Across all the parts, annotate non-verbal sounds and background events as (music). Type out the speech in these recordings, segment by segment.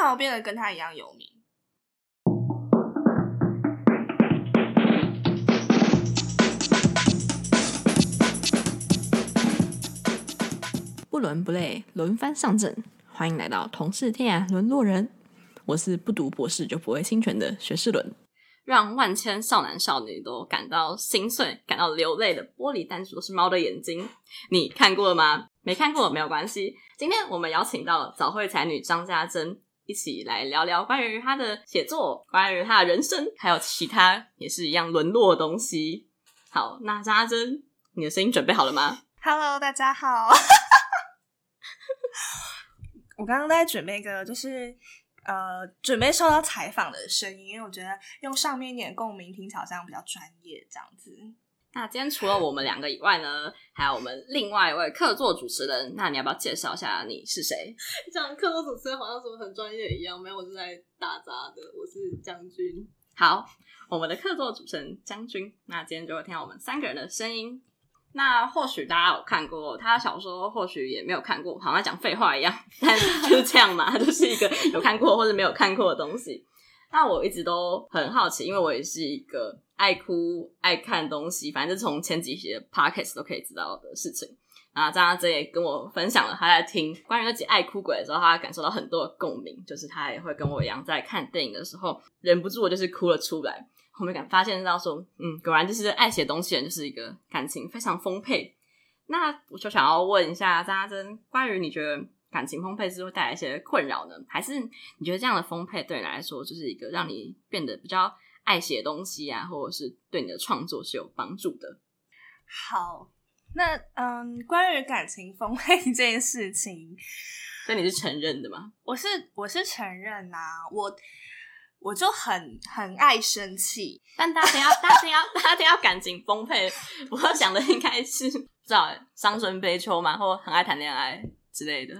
想要变得跟他一样有名。不伦不类，轮番上阵，欢迎来到同是天涯沦落人。我是不读博士就不会侵权的学士伦，让万千少男少女都感到心碎、感到流泪的玻璃弹珠都是猫的眼睛。你看过了吗？没看过没有关系。今天我们邀请到了早会才女张家珍，一起来聊聊关于他的写作、关于他的人生，还有其他也是一样沦落的东西。好，那张家珍，你的声音准备好了吗？Hello，大家好。(laughs) 我刚刚在准备一个，就是呃，准备受到采访的声音，因为我觉得用上面一点共鸣听起来好像比较专业，这样子。那今天除了我们两个以外呢，还有我们另外一位客座主持人，那你要不要介绍一下你是谁？(laughs) 像客座主持人好像什么很专业一样，没有，我是在打杂的，我是将军。好，我们的客座主持人将军，那今天就会听到我们三个人的声音。那或许大家有看过他的小说，或许也没有看过，好像讲废话一样，但就是这样嘛，他 (laughs) 就是一个有看过或者没有看过的东西。那我一直都很好奇，因为我也是一个爱哭爱看东西，反正从前几集的 podcast 都可以知道的事情。啊，张家珍也跟我分享了他在听关于那集爱哭鬼的时候，他感受到很多的共鸣，就是他也会跟我一样，在看电影的时候忍不住我就是哭了出来。后面感发现到说，嗯，果然就是爱写东西人就是一个感情非常丰沛。那我就想要问一下张家珍，关于你觉得感情丰沛是会带来一些困扰呢，还是你觉得这样的丰沛对你来说就是一个让你变得比较爱写东西啊，或者是对你的创作是有帮助的？好，那嗯，关于感情丰沛这件事情，所以你是承认的吗？我是我是承认啊，我。我就很很爱生气，但大家要大家要大家听要感情丰沛，我要想的应该是不知道伤春悲秋嘛，或很爱谈恋爱之类的。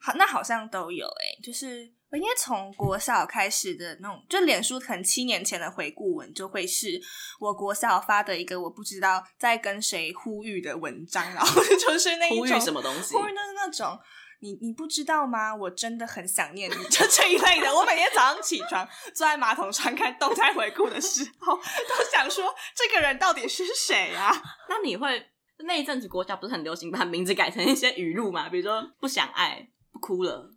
好，那好像都有诶、欸，就是我应该从国小开始的那种，就脸书可能七年前的回顾文，就会是我国小发的一个我不知道在跟谁呼吁的文章，然后 (laughs) 就是那一种呼吁什么东西，呼吁就是那种。你你不知道吗？我真的很想念你，(laughs) 就这一类的。我每天早上起床，坐在马桶上看动态回顾的时候，都想说这个人到底是谁啊？(laughs) 那你会那一阵子国小不是很流行把名字改成一些语录嘛？比如说不想爱、不哭了，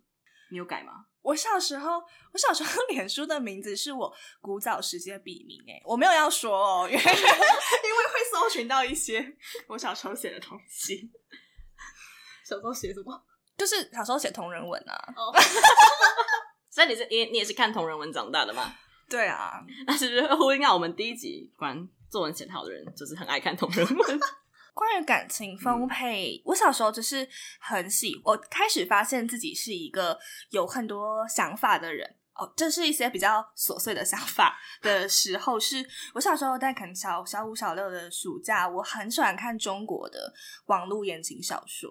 你有改吗？我小时候，我小时候脸书的名字是我古早时期的笔名，哎，我没有要说哦，因为 (laughs) 因为会搜寻到一些我小时候写的东西。小时候写什么？就是小时候写同人文啊，oh. (laughs) 所以你是你你也是看同人文长大的吗？对啊，那是不是呼应到我们第一集关作文写得好的人，就是很爱看同人文。关于感情丰沛，嗯，我小时候就是很喜，我开始发现自己是一个有很多想法的人。哦，这是一些比较琐碎的想法 (laughs) 的时候，是我小时候在可能小小五、小六的暑假，我很喜欢看中国的网络言情小说。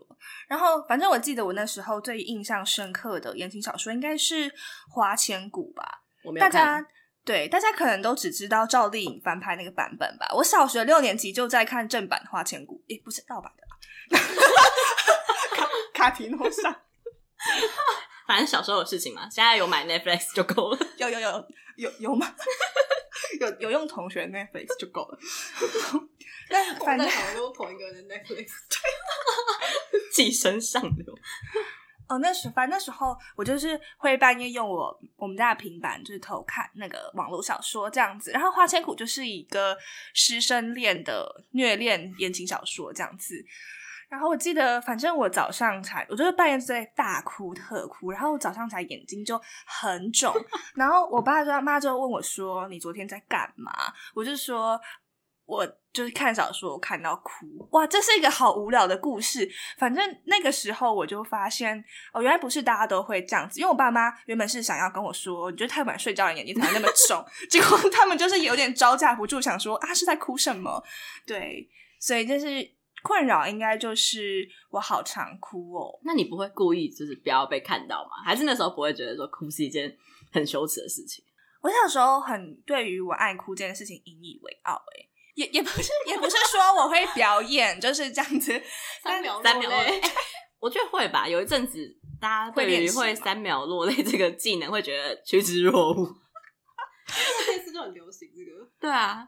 然后，反正我记得我那时候最印象深刻的言情小说应该是《花千骨》吧。我没有看。大家对大家可能都只知道赵丽颖翻拍那个版本吧。我小学六年级就在看正版《花千骨》，诶，不是盗版的 (laughs) 卡卡提诺上。(laughs) 反正小时候的事情嘛，现在有买 Netflix 就够了。有有有有有吗？(laughs) 有有用同学 Netflix 就够了。但反正好像都同一个人 Netflix，对，寄生上流。哦，那时反正那时候我就是会半夜用我我们家的平板，就是偷看那个网络小说这样子。然后《花千骨》就是一个师生恋的虐恋言情小说这样子。然后我记得，反正我早上才，我就是半夜在大哭特哭，然后我早上才眼睛就很肿，(laughs) 然后我爸就妈就问我说：“你昨天在干嘛？”我就说：“我就是看小说，我看到哭。”哇，这是一个好无聊的故事。反正那个时候我就发现，哦，原来不是大家都会这样子。因为我爸妈原本是想要跟我说：“你觉得太晚睡觉的眼睛才那么肿。(laughs) ”结果他们就是有点招架不住，想说：“啊，是在哭什么？”对，所以就是。困扰应该就是我好常哭哦。那你不会故意就是不要被看到吗？还是那时候不会觉得说哭是一件很羞耻的事情？我小时候很对于我爱哭这件事情引以为傲，哎，也也不是也不是说我会表演就是这样子 (laughs) 三秒三秒。哎，(laughs) 我觉得会吧。有一阵子大家对于会三秒落泪这个技能会觉得趋之若鹜。(laughs) 这次就很流行这个。对啊，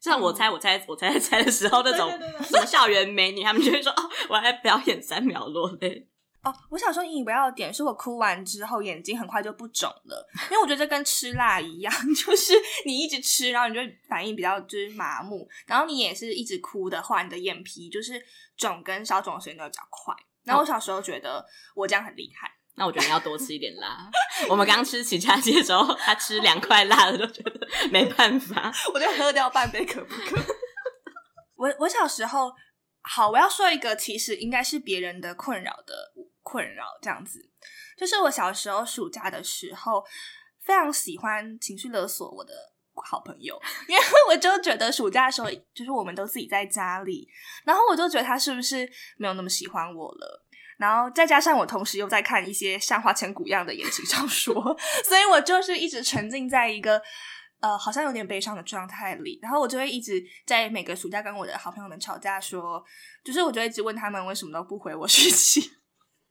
像我猜我猜我猜猜的时候，那种什么校园美女，他们就会说哦，我来表演三秒落泪。哦，我想说引以为傲的点是我哭完之后眼睛很快就不肿了，因为我觉得这跟吃辣一样，(laughs) 就是你一直吃，然后你就反应比较就是麻木，然后你也是一直哭的话，你的眼皮就是肿跟消肿的时间都比较快。然后我小时候觉得我这样很厉害，那我觉得你要多吃一点辣。我们刚吃起家鸡的时候，他吃两块辣的都觉得没办法，我就喝掉半杯可不可？(laughs) 我我小时候，好，我要说一个其实应该是别人的困扰的。困扰这样子，就是我小时候暑假的时候，非常喜欢情绪勒索我的好朋友，因为我就觉得暑假的时候，就是我们都自己在家里，然后我就觉得他是不是没有那么喜欢我了，然后再加上我同时又在看一些像花千骨一样的言情小说，(laughs) 所以我就是一直沉浸在一个呃好像有点悲伤的状态里，然后我就会一直在每个暑假跟我的好朋友们吵架说，说就是我就一直问他们为什么都不回我讯息。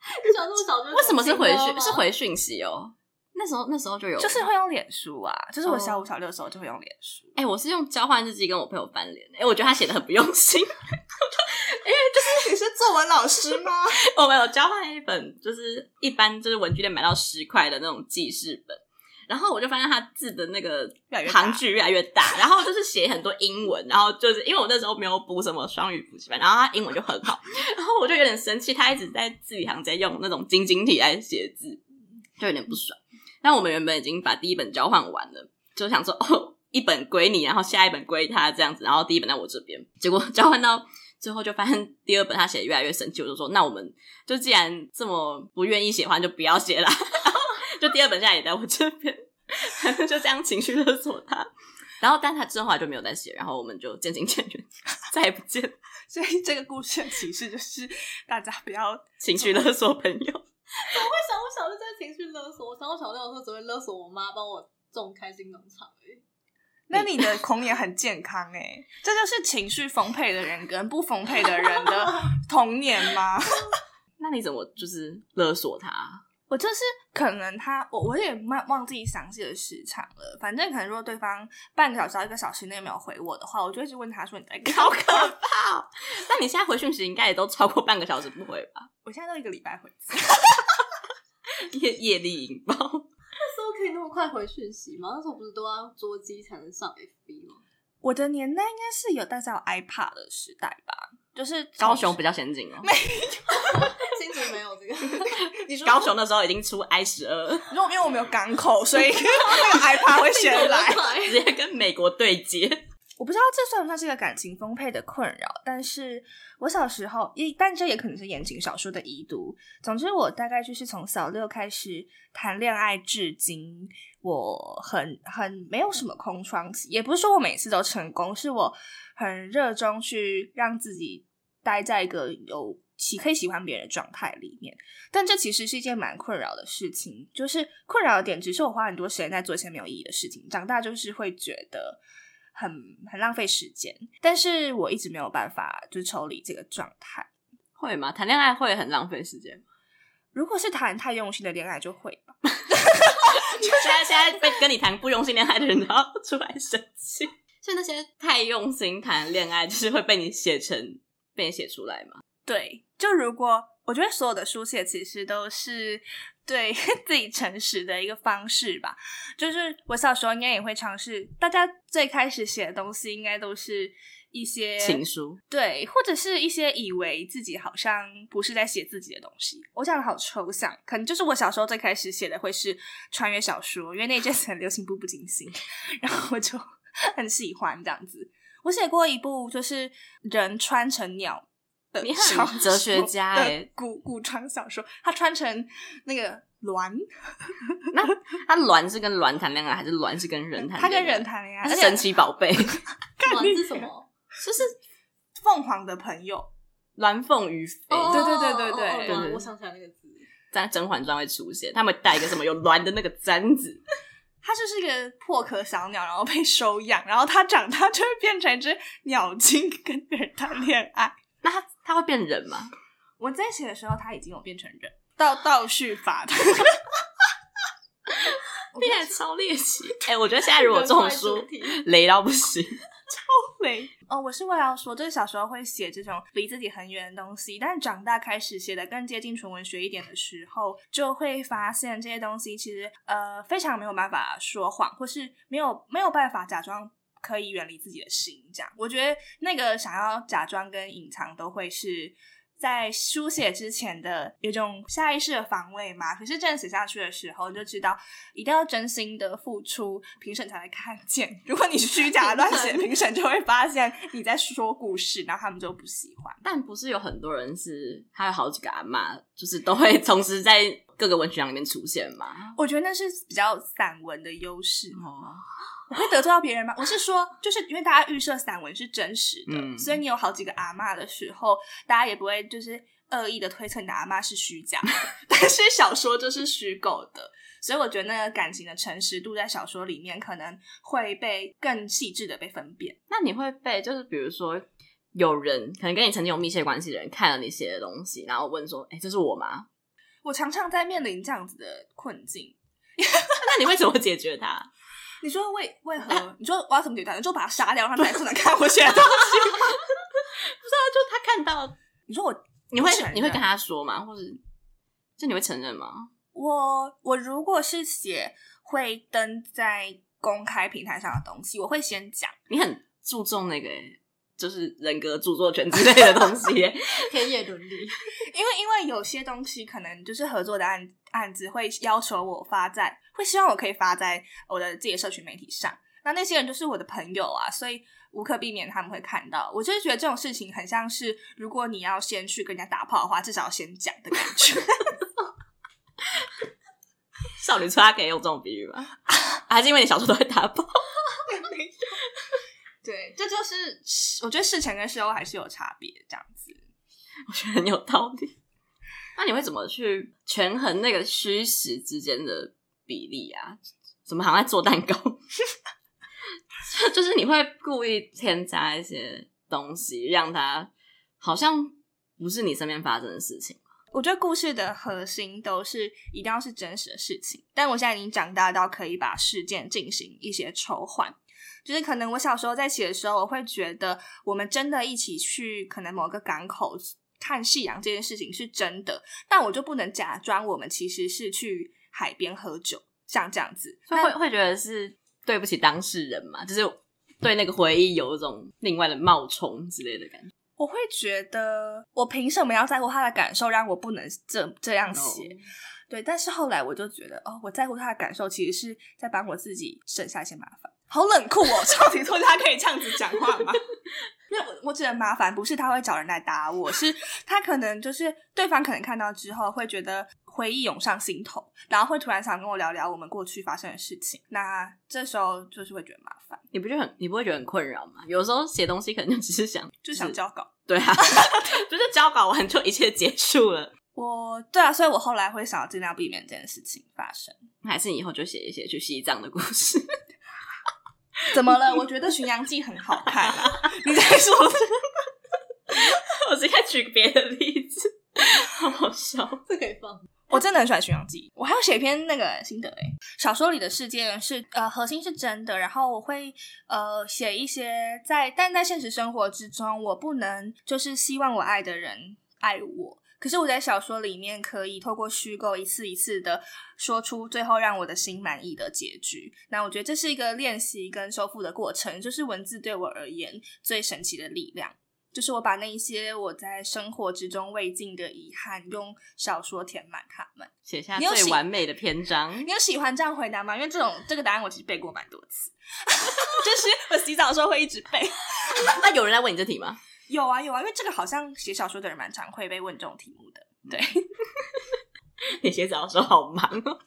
(laughs) 小那么早就为什么是回讯？是回讯息哦。那时候那时候就有，就是会用脸书啊。就是我小五小六的时候就会用脸书。哎、欸，我是用交换日记跟我朋友翻脸。哎、欸，我觉得他写的很不用心。(laughs) 因为就是 (laughs) 你是作文老师吗？我们有交换一本，就是一般就是文具店买到十块的那种记事本。然后我就发现他字的那个行距越来越大，然后就是写很多英文，然后就是因为我那时候没有补什么双语补习班，然后他英文就很好，(laughs) 然后我就有点生气，他一直在字里行间用那种晶晶体来写字，就有点不爽。但我们原本已经把第一本交换完了，就想说哦，一本归你，然后下一本归他这样子，然后第一本在我这边。结果 (laughs) 交换到最后就发现第二本他写的越来越生气，我就说那我们就既然这么不愿意写的话，就不要写了。(laughs) 就第二本现在也在我这边，就这样情绪勒索他，然后但他之后来就没有再写，然后我们就渐行渐远，再也不见。(laughs) 所以这个故事的启示就是大家不要情绪勒索朋友。(laughs) 怎么会想我小时候在情绪勒索？我想我小六的时候只会勒索我妈帮我种开心农场而已。那你的童年很健康哎、欸，这就是情绪丰沛的人跟不丰沛的人的童年吗？那你怎么就是勒索他？我就是可能他我我也忘忘记详细的时长了，反正可能如果对方半个小时到一个小时内没有回我的话，我就一直问他说，你在干嘛？好可怕哦！那你现在回讯息应该也都超过半个小时不回吧？我现在都一个礼拜回一次，(laughs) 业业力引爆。(laughs) 那时候可以那么快回讯息吗？那时候不是都要捉机才能上 FB 吗？我的年代应该是有大家有 iPad 的时代吧，就是高雄比较先进哦。没有，新竹没有这个。(laughs) 你说高雄那时候已经出 i 十二，(laughs) 因为因为我没有港口，(laughs) 所以那个 iPad 会先来，直接跟美国对接。我不知道这算不算是一个感情丰沛的困扰，但是我小时候也，但这也可能是言情小说的遗毒。总之，我大概就是从小六开始谈恋爱至今。我很很没有什么空窗期，也不是说我每次都成功，是我很热衷去让自己待在一个有喜可以喜欢别人的状态里面。但这其实是一件蛮困扰的事情，就是困扰的点只是我花很多时间在做一些没有意义的事情。长大就是会觉得很很浪费时间，但是我一直没有办法就是抽离这个状态。会吗？谈恋爱会很浪费时间吗？如果是谈太用心的恋爱，就会吧。(laughs) 现在现在被跟你谈不用心恋爱的人都要出来生气，所以那些太用心谈恋爱，就是会被你写成被你写出来吗？对，就如果我觉得所有的书写其实都是对 (laughs) 自己诚实的一个方式吧。就是我小时候应该也会尝试，大家最开始写的东西应该都是。一些情书，对，或者是一些以为自己好像不是在写自己的东西。我讲的好抽象，可能就是我小时候最开始写的会是穿越小说，因为那阵子很流行《步步惊心》，然后我就 (laughs) 很喜欢这样子。我写过一部就是人穿成鸟的小说，哲学家 (laughs) 哎，古古装小说，他穿成那个鸾，(laughs) 那他鸾是跟鸾谈恋爱，还是鸾是跟人谈恋爱？他跟人谈恋爱，他是神奇宝贝，(laughs) 鸾是什么？就是凤凰的朋友，鸾凤于飞。对对对对对对对，我想起来那个字，在《甄嬛传》会出现，他们带一个什么有鸾的那个簪子，它就是一个破壳小鸟，然后被收养，然后它长大就会变成一只鸟精，跟人谈恋爱。那他他会变人吗？我在写的时候，他已经有变成人。倒倒叙法的。听起来超猎奇！(laughs) 哎、欸，我觉得现在如果这种书雷到不行，(laughs) 超雷哦！我是为了要说，就是小时候会写这种离自己很远的东西，但是长大开始写的更接近纯文学一点的时候，就会发现这些东西其实呃非常没有办法说谎，或是没有没有办法假装可以远离自己的心。这样，我觉得那个想要假装跟隐藏都会是。在书写之前的一种下意识的防卫嘛，可是真的写下去的时候，就知道一定要真心的付出，评审才会看见。如果你虚假乱写，评审就会发现你在说故事，然后他们就不喜欢。但不是有很多人是他有好几个阿妈，就是都会同时在各个文学奖里面出现嘛？我觉得那是比较散文的优势哦。我会得罪到别人吗？我是说，就是因为大家预设散文是真实的，嗯、所以你有好几个阿妈的时候，大家也不会就是恶意的推测你的阿妈是虚假的。(laughs) 但是小说就是虚构的，所以我觉得那个感情的诚实度在小说里面可能会被更细致的被分辨。那你会被就是比如说有人可能跟你曾经有密切关系的人看了你写的东西，然后问说：“哎、欸，这是我吗？”我常常在面临这样子的困境。(laughs) 那你会怎么解决它？你说为为何？你说我要怎么解决？你就把他杀掉，让他才不能看我写的东西。(laughs) 不知道，就他看到。你说我，你会你会跟他说吗？或者，就你会承认吗？我我如果是写会登在公开平台上的东西，我会先讲。你很注重那个。就是人格著作权之类的东西，(laughs) (laughs) 田野伦理。因为因为有些东西可能就是合作的案案子会要求我发在，会希望我可以发在我的自己的社群媒体上。那那些人就是我的朋友啊，所以无可避免他们会看到。我就是觉得这种事情很像是，如果你要先去跟人家打炮的话，至少要先讲的感觉。(laughs) 少女插可以用这种比喻吗？(laughs) 还是因为你小时候都会打炮？(laughs) 对，这就是我觉得事前跟事后还是有差别，这样子，我觉得很有道理。那你会怎么去权衡那个虚实之间的比例啊？怎么好像在做蛋糕？(laughs) 就是你会故意添加一些东西，让它好像不是你身边发生的事情。我觉得故事的核心都是一定要是真实的事情，但我现在已经长大到可以把事件进行一些抽换。就是可能我小时候在写的时候，我会觉得我们真的一起去可能某个港口看夕阳这件事情是真的，但我就不能假装我们其实是去海边喝酒，像这样子，会会会觉得是对不起当事人嘛？就是对那个回忆有一种另外的冒充之类的感觉。我会觉得我凭什么要在乎他的感受，让我不能这这样写？No. 对，但是后来我就觉得，哦，我在乎他的感受，其实是在帮我自己省下一些麻烦。好冷酷哦！(laughs) 超级作家可以这样子讲话吗？因为我我指的麻烦不是他会找人来打我，是 (laughs) 他可能就是对方可能看到之后会觉得回忆涌上心头，然后会突然想跟我聊聊我们过去发生的事情。那这时候就是会觉得麻烦。你不觉得很你不会觉得很困扰吗？有时候写东西可能就只是想 (laughs) 就想交稿，对啊，(laughs) 就是交稿完就一切结束了。我对啊，所以我后来会想要尽量避免这件事情发生。还是你以后就写一写去西藏的故事。怎么了？我觉得《巡洋记》很好看啊！你在说什么？(laughs) 我直接举别的例子，好好笑。这可以放。我真的很喜欢《巡洋记》，我还要写一篇那个心得诶。小说里的世界是呃核心是真的，然后我会呃写一些在，但在现实生活之中，我不能就是希望我爱的人爱我。可是我在小说里面可以透过虚构一次一次的说出最后让我的心满意的结局。那我觉得这是一个练习跟修复的过程，就是文字对我而言最神奇的力量，就是我把那一些我在生活之中未尽的遗憾用小说填满它们，写下最完美的篇章。你有，你有喜欢这样回答吗？因为这种这个答案我其实背过蛮多次，(laughs) 就是我洗澡的时候会一直背。(laughs) 那有人来问你这题吗？有啊有啊，因为这个好像写小说的人蛮常会被问这种题目的。对，(laughs) 你写小说好忙哦，(laughs)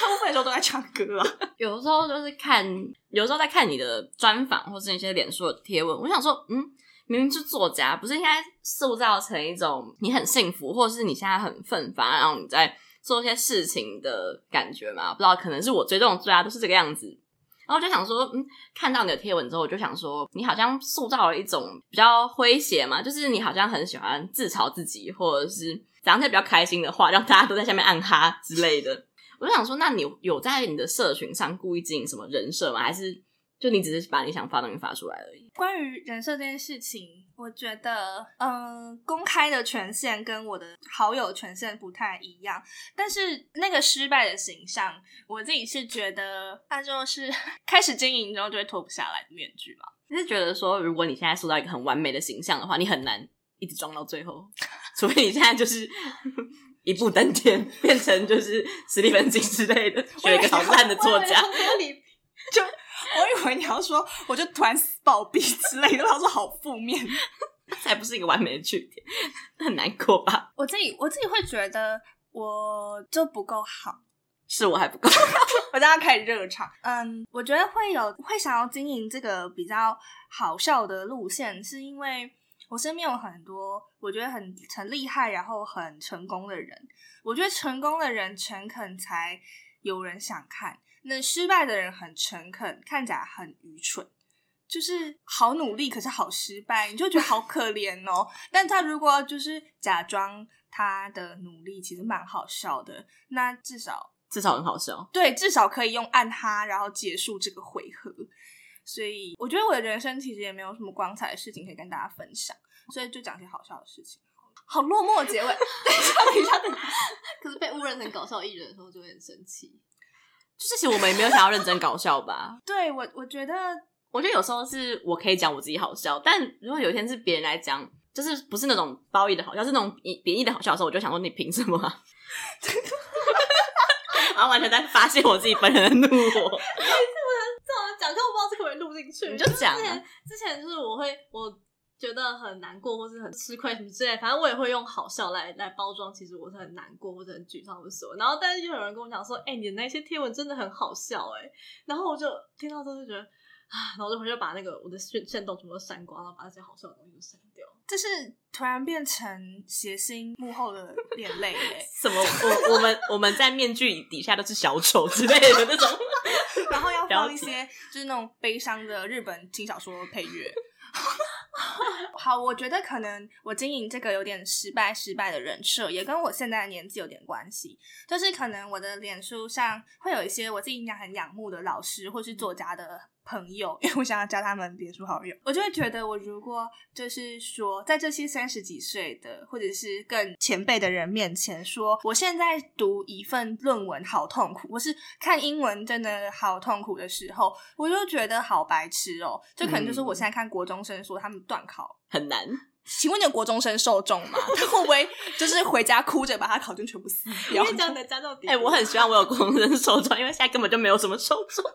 大部分时候都在唱歌啊。(laughs) 有时候就是看，有时候在看你的专访或是一些脸书的贴文，我想说，嗯，明明是作家，不是应该塑造成一种你很幸福，或者是你现在很奋发，然后你在做一些事情的感觉吗？不知道，可能是我追这种作家都是这个样子。然后我就想说，嗯，看到你的贴文之后，我就想说，你好像塑造了一种比较诙谐嘛，就是你好像很喜欢自嘲自己，或者是讲一些比较开心的话，让大家都在下面暗哈之类的。我就想说，那你有在你的社群上故意经营什么人设吗？还是？就你只是把你想发的东西发出来而已。关于人设这件事情，我觉得，嗯、呃，公开的权限跟我的好友权限不太一样。但是那个失败的形象，我自己是觉得，它就是 (laughs) 开始经营之后就会脱不下来的面具嘛。你是觉得说，如果你现在塑造一个很完美的形象的话，你很难一直装到最后，(laughs) 除非你现在就是 (laughs) 一步登天，变成就是史蒂芬金之类的，学一个好烂的作家，就。我以为你要说，我就突然死暴毙之类的，他说好负面，(laughs) 那才不是一个完美的句点，很难过吧？我自己我自己会觉得我就不够好，是我还不够，(laughs) 我刚刚开始热场。嗯，我觉得会有会想要经营这个比较好笑的路线，是因为我身边有很多我觉得很很厉害，然后很成功的人。我觉得成功的人诚恳才有人想看。那失败的人很诚恳，看起来很愚蠢，就是好努力，可是好失败，你就觉得好可怜哦。但他如果就是假装他的努力其实蛮好笑的，那至少至少很好笑，对，至少可以用按哈然后结束这个回合。所以我觉得我的人生其实也没有什么光彩的事情可以跟大家分享，所以就讲些好笑的事情。好落寞的结尾，(laughs) 等一下，等一下，等一下。可是被误认成搞笑艺人的时候就会很生气。就是其实我们也没有想要认真搞笑吧？(laughs) 对我，我觉得，我觉得有时候是我可以讲我自己好笑，但如果有一天是别人来讲，就是不是那种褒义的好笑，是那种贬义的好笑的时候，我就想说你凭什么、啊？(laughs) 然后完全在发泄我自己本人的怒火。(laughs) 这么讲，但我不知道这可不可以录进去。你就讲、啊。之前之前就是我会我。觉得很难过，或是很吃亏什么之类，反正我也会用好笑来来包装。其实我是很难过或者很沮丧的时候，然后但是就有人跟我讲说：“哎、欸，你的那些贴文真的很好笑。”哎，然后我就听到之后就觉得啊，然后我就回去把那个我的限限动全部都删光，然后把那些好笑的东西都删掉。这是突然变成谐星幕后的眼泪 (laughs) 哎，什么？我我们我们在面具底下都是小丑之类的那种，(laughs) 然后要放一些就是那种悲伤的日本轻小说配乐。(laughs) (laughs) 好，我觉得可能我经营这个有点失败，失败的人设也跟我现在的年纪有点关系。就是可能我的脸书上会有一些我自己很仰慕的老师或是作家的朋友，(laughs) 因为我想要加他们别墅好友，我就会觉得我如果就是说在这些三十几岁的或者是更前辈的人面前说，我现在读一份论文好痛苦，我是看英文真的好痛苦的时候，我就觉得好白痴哦。就可能就是我现在看国中生说他们断考很难。请问你有国中生受众吗？(laughs) 他会不会就是回家哭着把他考卷全部撕掉？因为这样的家到底？哎，我很希望我有国中生受众，因为现在根本就没有什么受众。(laughs)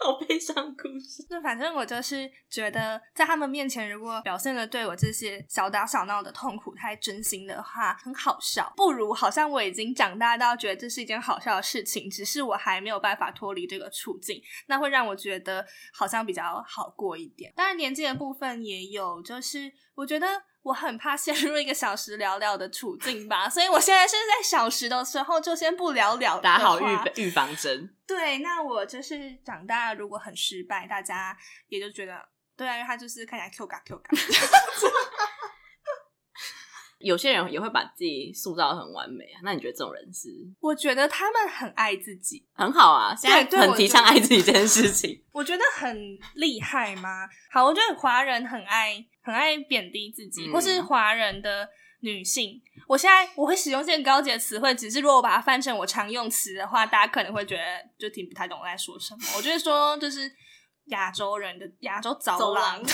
好悲伤故事。那反正我就是觉得，在他们面前，如果表现的对我这些小打小闹的痛苦太真心的话，很好笑。不如好像我已经长大到觉得这是一件好笑的事情，只是我还没有办法脱离这个处境，那会让我觉得好像比较好过一点。当然年纪的部分也有，就是我觉得。我很怕陷入一个小时聊聊的处境吧，所以我现在是在小时的时候就先不聊聊，打好预预防针。对，那我就是长大如果很失败，大家也就觉得对啊，因为他就是看起来 Q 嘎 Q 嘎。(laughs) 有些人也会把自己塑造得很完美啊，那你觉得这种人是？我觉得他们很爱自己，很好啊。现在很提倡爱自己这件事情，我觉得很厉害吗？好，我觉得华人很爱很爱贬低自己，嗯、或是华人的女性。我现在我会使用这些高级的词汇，只是如果我把它翻成我常用词的话，大家可能会觉得就听不太懂我在说什么。我觉得说就是亚洲人的亚洲早走廊，对，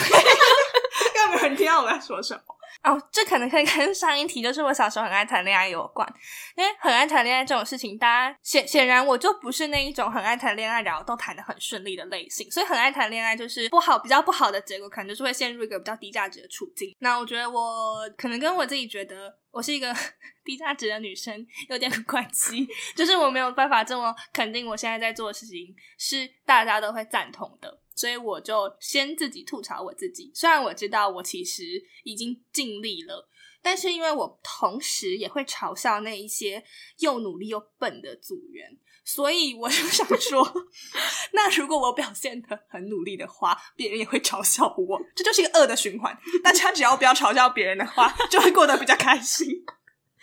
有没有人听到我在说什么？哦，这可能可以跟上一题，就是我小时候很爱谈恋爱有关。因为很爱谈恋爱这种事情，大家显显然我就不是那一种很爱谈恋爱，然后都谈得很顺利的类型。所以很爱谈恋爱就是不好，比较不好的结果，可能就是会陷入一个比较低价值的处境。那我觉得我可能跟我自己觉得我是一个 (laughs) 低价值的女生有点关系，就是我没有办法这么肯定我现在在做的事情是大家都会赞同的。所以我就先自己吐槽我自己，虽然我知道我其实已经尽力了，但是因为我同时也会嘲笑那一些又努力又笨的组员，所以我就想说，(laughs) 那如果我表现的很努力的话，别人也会嘲笑我，这就是一个恶的循环。大家只要不要嘲笑别人的话，就会过得比较开心。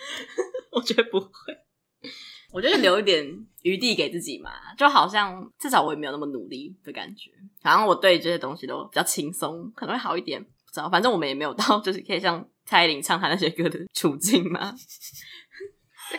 (laughs) 我觉得不会，我觉得留一点余地给自己嘛，就好像至少我也没有那么努力的感觉，好像我对这些东西都比较轻松，可能会好一点。不知道，反正我们也没有到就是可以像蔡依林唱她那些歌的处境嘛。(laughs)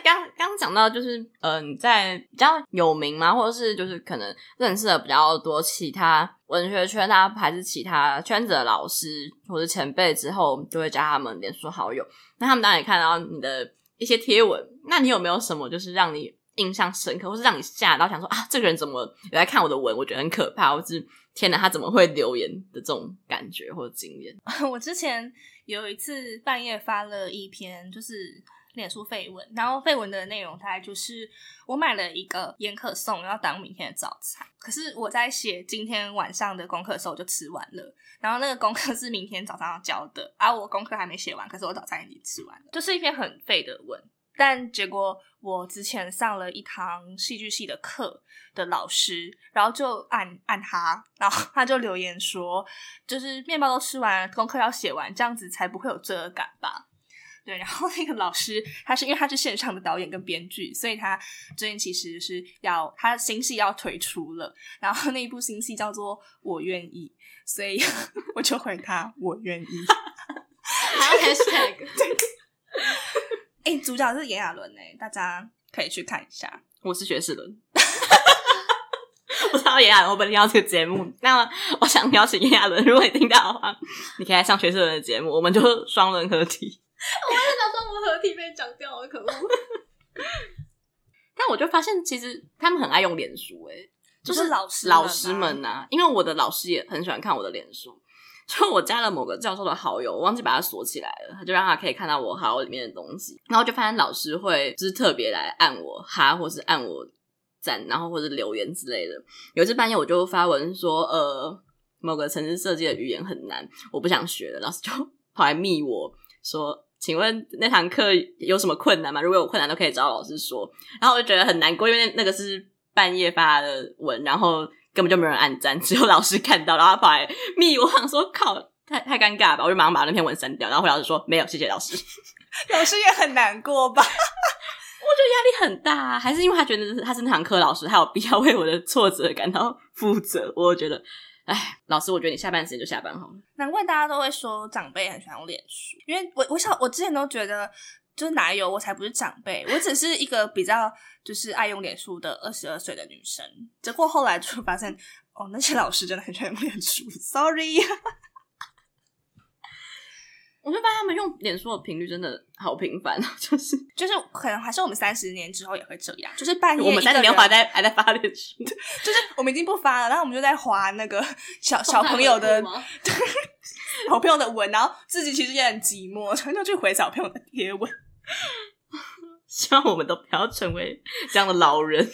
刚刚讲到就是，嗯、在比较有名嘛，或者是就是可能认识了比较多其他文学圈啊，还是其他圈子的老师或者前辈之后，就会加他们脸书好友。那他们当然也看到你的一些贴文，那你有没有什么就是让你印象深刻，或是让你吓到想说啊，这个人怎么有在看我的文？我觉得很可怕，或是天哪，他怎么会留言的这种感觉或者经验？(laughs) 我之前有一次半夜发了一篇，就是。脸书废文，然后废文的内容大概就是我买了一个盐可颂，要当明天的早餐。可是我在写今天晚上的功课的时候就吃完了，然后那个功课是明天早上要交的，而、啊、我功课还没写完，可是我早餐已经吃完了，就是一篇很废的文。但结果我之前上了一堂戏剧系的课的老师，然后就按按他，然后他就留言说，就是面包都吃完，功课要写完，这样子才不会有罪恶感吧。对，然后那个老师，他是因为他是线上的导演跟编剧，所以他最近其实是要他新戏要推出了，然后那一部新戏叫做《我愿意》，所以我就回他我愿意。(laughs) 还有 hashtag，(laughs) 对，哎，主角是炎亚纶哎，大家可以去看一下。我是学士伦，(laughs) 我知道炎亚纶，我本来要这个节目，那么我想邀请炎亚纶，如果你听到的话，你可以来上学士伦的节目，我们就双人合体。(laughs) 我还想说我们合体被讲掉了，可恶！(laughs) 但我就发现，其实他们很爱用脸书，诶就是老师老师们呐、啊。因为我的老师也很喜欢看我的脸书，就我加了某个教授的好友，我忘记把他锁起来了，他就让他可以看到我好友里面的东西。然后就发现老师会就是特别来按我哈，或是按我赞，然后或者留言之类的。有一次半夜我就发文说，呃，某个城市设计的语言很难，我不想学了。老师就 (laughs) 跑来密我说。请问那堂课有什么困难吗？如果有困难，都可以找老师说。然后我就觉得很难过，因为那个是半夜发的文，然后根本就没有人按赞，只有老师看到，然后他跑来密我，想说靠，太太尴尬吧？我就马上把那篇文删掉，然后回老师说没有，谢谢老师。(laughs) 老师也很难过吧？(laughs) 我觉得压力很大，还是因为他觉得他是那堂课老师，他有必要为我的挫折感到负责？我觉得。哎，老师，我觉得你下班时间就下班好了。难怪大家都会说长辈很喜欢用脸书，因为我我小我之前都觉得，就是哪有我才不是长辈，我只是一个比较就是爱用脸书的二十二岁的女生。结果后来就发现，哦，那些老师真的很喜欢用脸书。Sorry。(laughs) 我就发现他们用脸书的频率真的好频繁，就是就是可能还是我们三十年之后也会这样，就是半夜我们三十年还在还在发脸书，就是我们已经不发了，然后我们就在滑那个小小朋友的对小朋友的文，然后自己其实也很寂寞，然后就去回小朋友的贴文。(laughs) 希望我们都不要成为这样的老人。(laughs)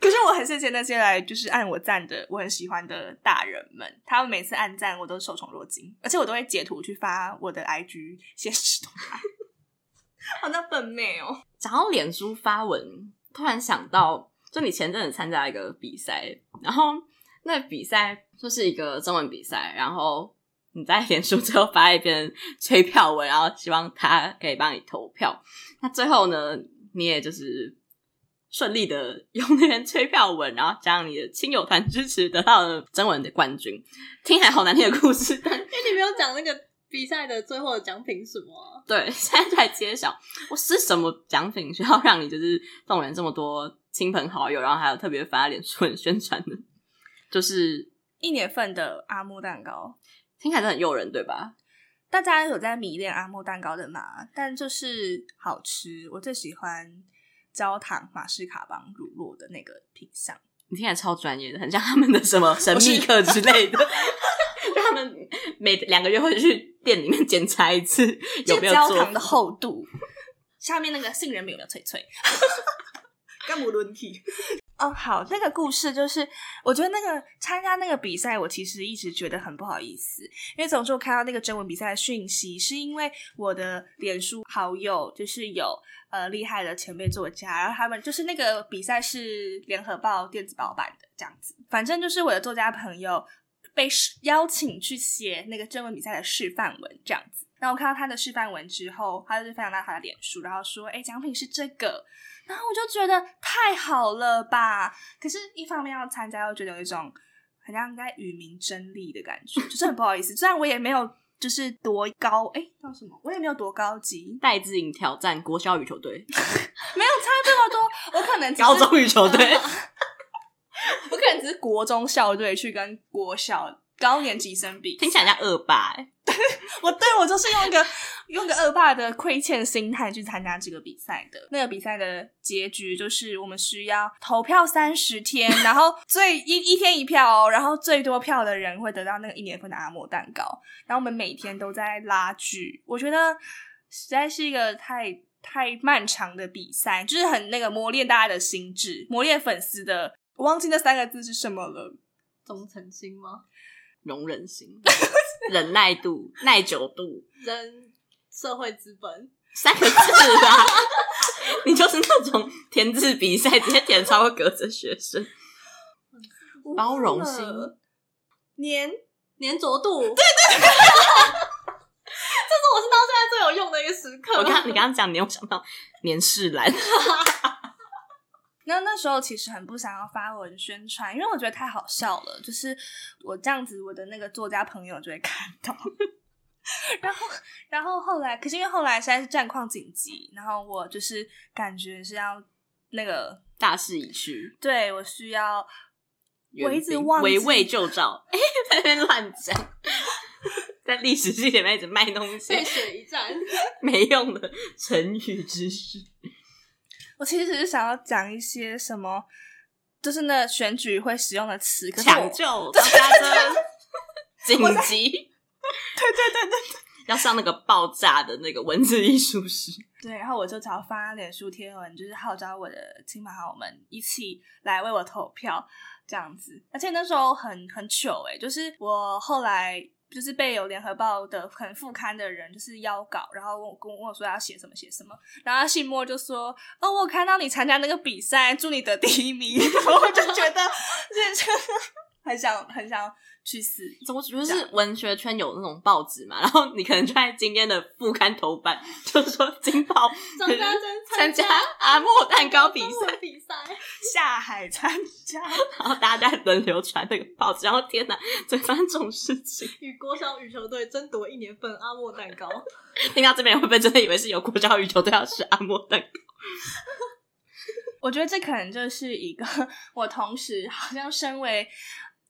可是我很谢谢那些来就是按我赞的，我很喜欢的大人们，他们每次按赞我都受宠若惊，而且我都会截图去发我的 IG 现实动态。(laughs) 好那本妹哦！讲到脸书发文，突然想到，就你前阵子参加一个比赛，然后那比赛就是一个中文比赛，然后你在脸书之后发一篇催票文，然后希望他可以帮你投票。那最后呢，你也就是。顺利的用那篇催票文，然后加上你的亲友团支持，得到了征文的冠军。听起来好难听的故事，但因为你没有讲那个比赛的最后的奖品什么啊？对，现在在揭晓。我是什么奖品需要让你就是动员这么多亲朋好友，然后还有特别发脸书宣传的？就是一年份的阿木蛋糕，听起来很诱人，对吧？大家有在迷恋阿莫蛋糕的吗？但就是好吃，我最喜欢。焦糖马斯卡邦乳酪的那个品相，你听起来超专业的，很像他们的什么 (laughs) 神秘客之类的。(laughs) 就他们每两个月会去店里面检查一次 (laughs) 有没有焦糖的厚度，下面那个杏仁饼有没有脆脆？干姆伦体。哦，好，那个故事就是，我觉得那个参加那个比赛，我其实一直觉得很不好意思，因为总是我看到那个征文比赛的讯息，是因为我的脸书好友就是有呃厉害的前辈作家，然后他们就是那个比赛是联合报电子报版的这样子，反正就是我的作家朋友被邀请去写那个征文比赛的示范文这样子，然后我看到他的示范文之后，他就是分享到他的脸书，然后说，哎，奖品是这个。然后我就觉得太好了吧，可是，一方面要参加，又觉得有一种好像在与民争利的感觉，就是很不好意思。虽然我也没有就是多高，哎，叫什么？我也没有多高级。戴志颖挑战国小羽球队，(laughs) 没有差这么多。我可能高中羽球队，(laughs) 我可能只是国中校队去跟国小高年级生比，听起来像恶霸哎。(laughs) 我对我就是用一个用个恶霸的亏欠心态去参加这个比赛的。那个比赛的结局就是我们需要投票三十天，然后最一一天一票哦，然后最多票的人会得到那个一年份的阿莫蛋糕。然后我们每天都在拉锯，我觉得实在是一个太太漫长的比赛，就是很那个磨练大家的心智，磨练粉丝的。我忘记那三个字是什么了，忠诚心吗？容忍心。(laughs) (laughs) 忍耐度、耐久度、人社会资本三个字吧。你就是那种填字比赛直接填超过格子的学生。包容心、粘粘着度，对对对，(laughs) 这是我是到现在最有用的一个时刻。我刚你刚刚讲，你有想到粘视栏。那那时候其实很不想要发文宣传，因为我觉得太好笑了。就是我这样子，我的那个作家朋友就会看到。(laughs) 然后，然后后来，可是因为后来实在是战况紧急，然后我就是感觉是要那个大势已去，对，我需要，我一直忘围魏救赵，哎，(laughs) 在那边乱讲，在历史系里面一直卖东西，背水一战，(laughs) 没用的成语知识。我其实只是想要讲一些什么，就是那选举会使用的词，抢救、(laughs) 张家珍、紧急，(laughs) 对对对对对，(laughs) 要上那个爆炸的那个文字艺术史。对，然后我就只要发脸书贴文，就是号召我的亲朋好友们一起来为我投票，这样子。而且那时候很很糗诶，就是我后来。就是被有联合报的很副刊的人就是邀稿，然后问我跟我说要写什么写什么，然后信末就说：“哦，我看到你参加那个比赛，祝你得第一名。(laughs) ”我就觉得，这 (laughs) 这很想很想去死。怎么觉得是文学圈有那种报纸嘛？然后你可能就在今天的副刊头版，就是说金报张家珍参加阿莫蛋糕比赛，比赛下海参加，(laughs) 然后大家在轮流传那个报纸。然后天哪，怎么发生这种事情？与国小羽球队争夺一年份阿莫蛋糕。(laughs) 听到这边会不会真的以为是有国小羽球队要吃阿莫蛋糕？(laughs) 我觉得这可能就是一个我同时好像身为。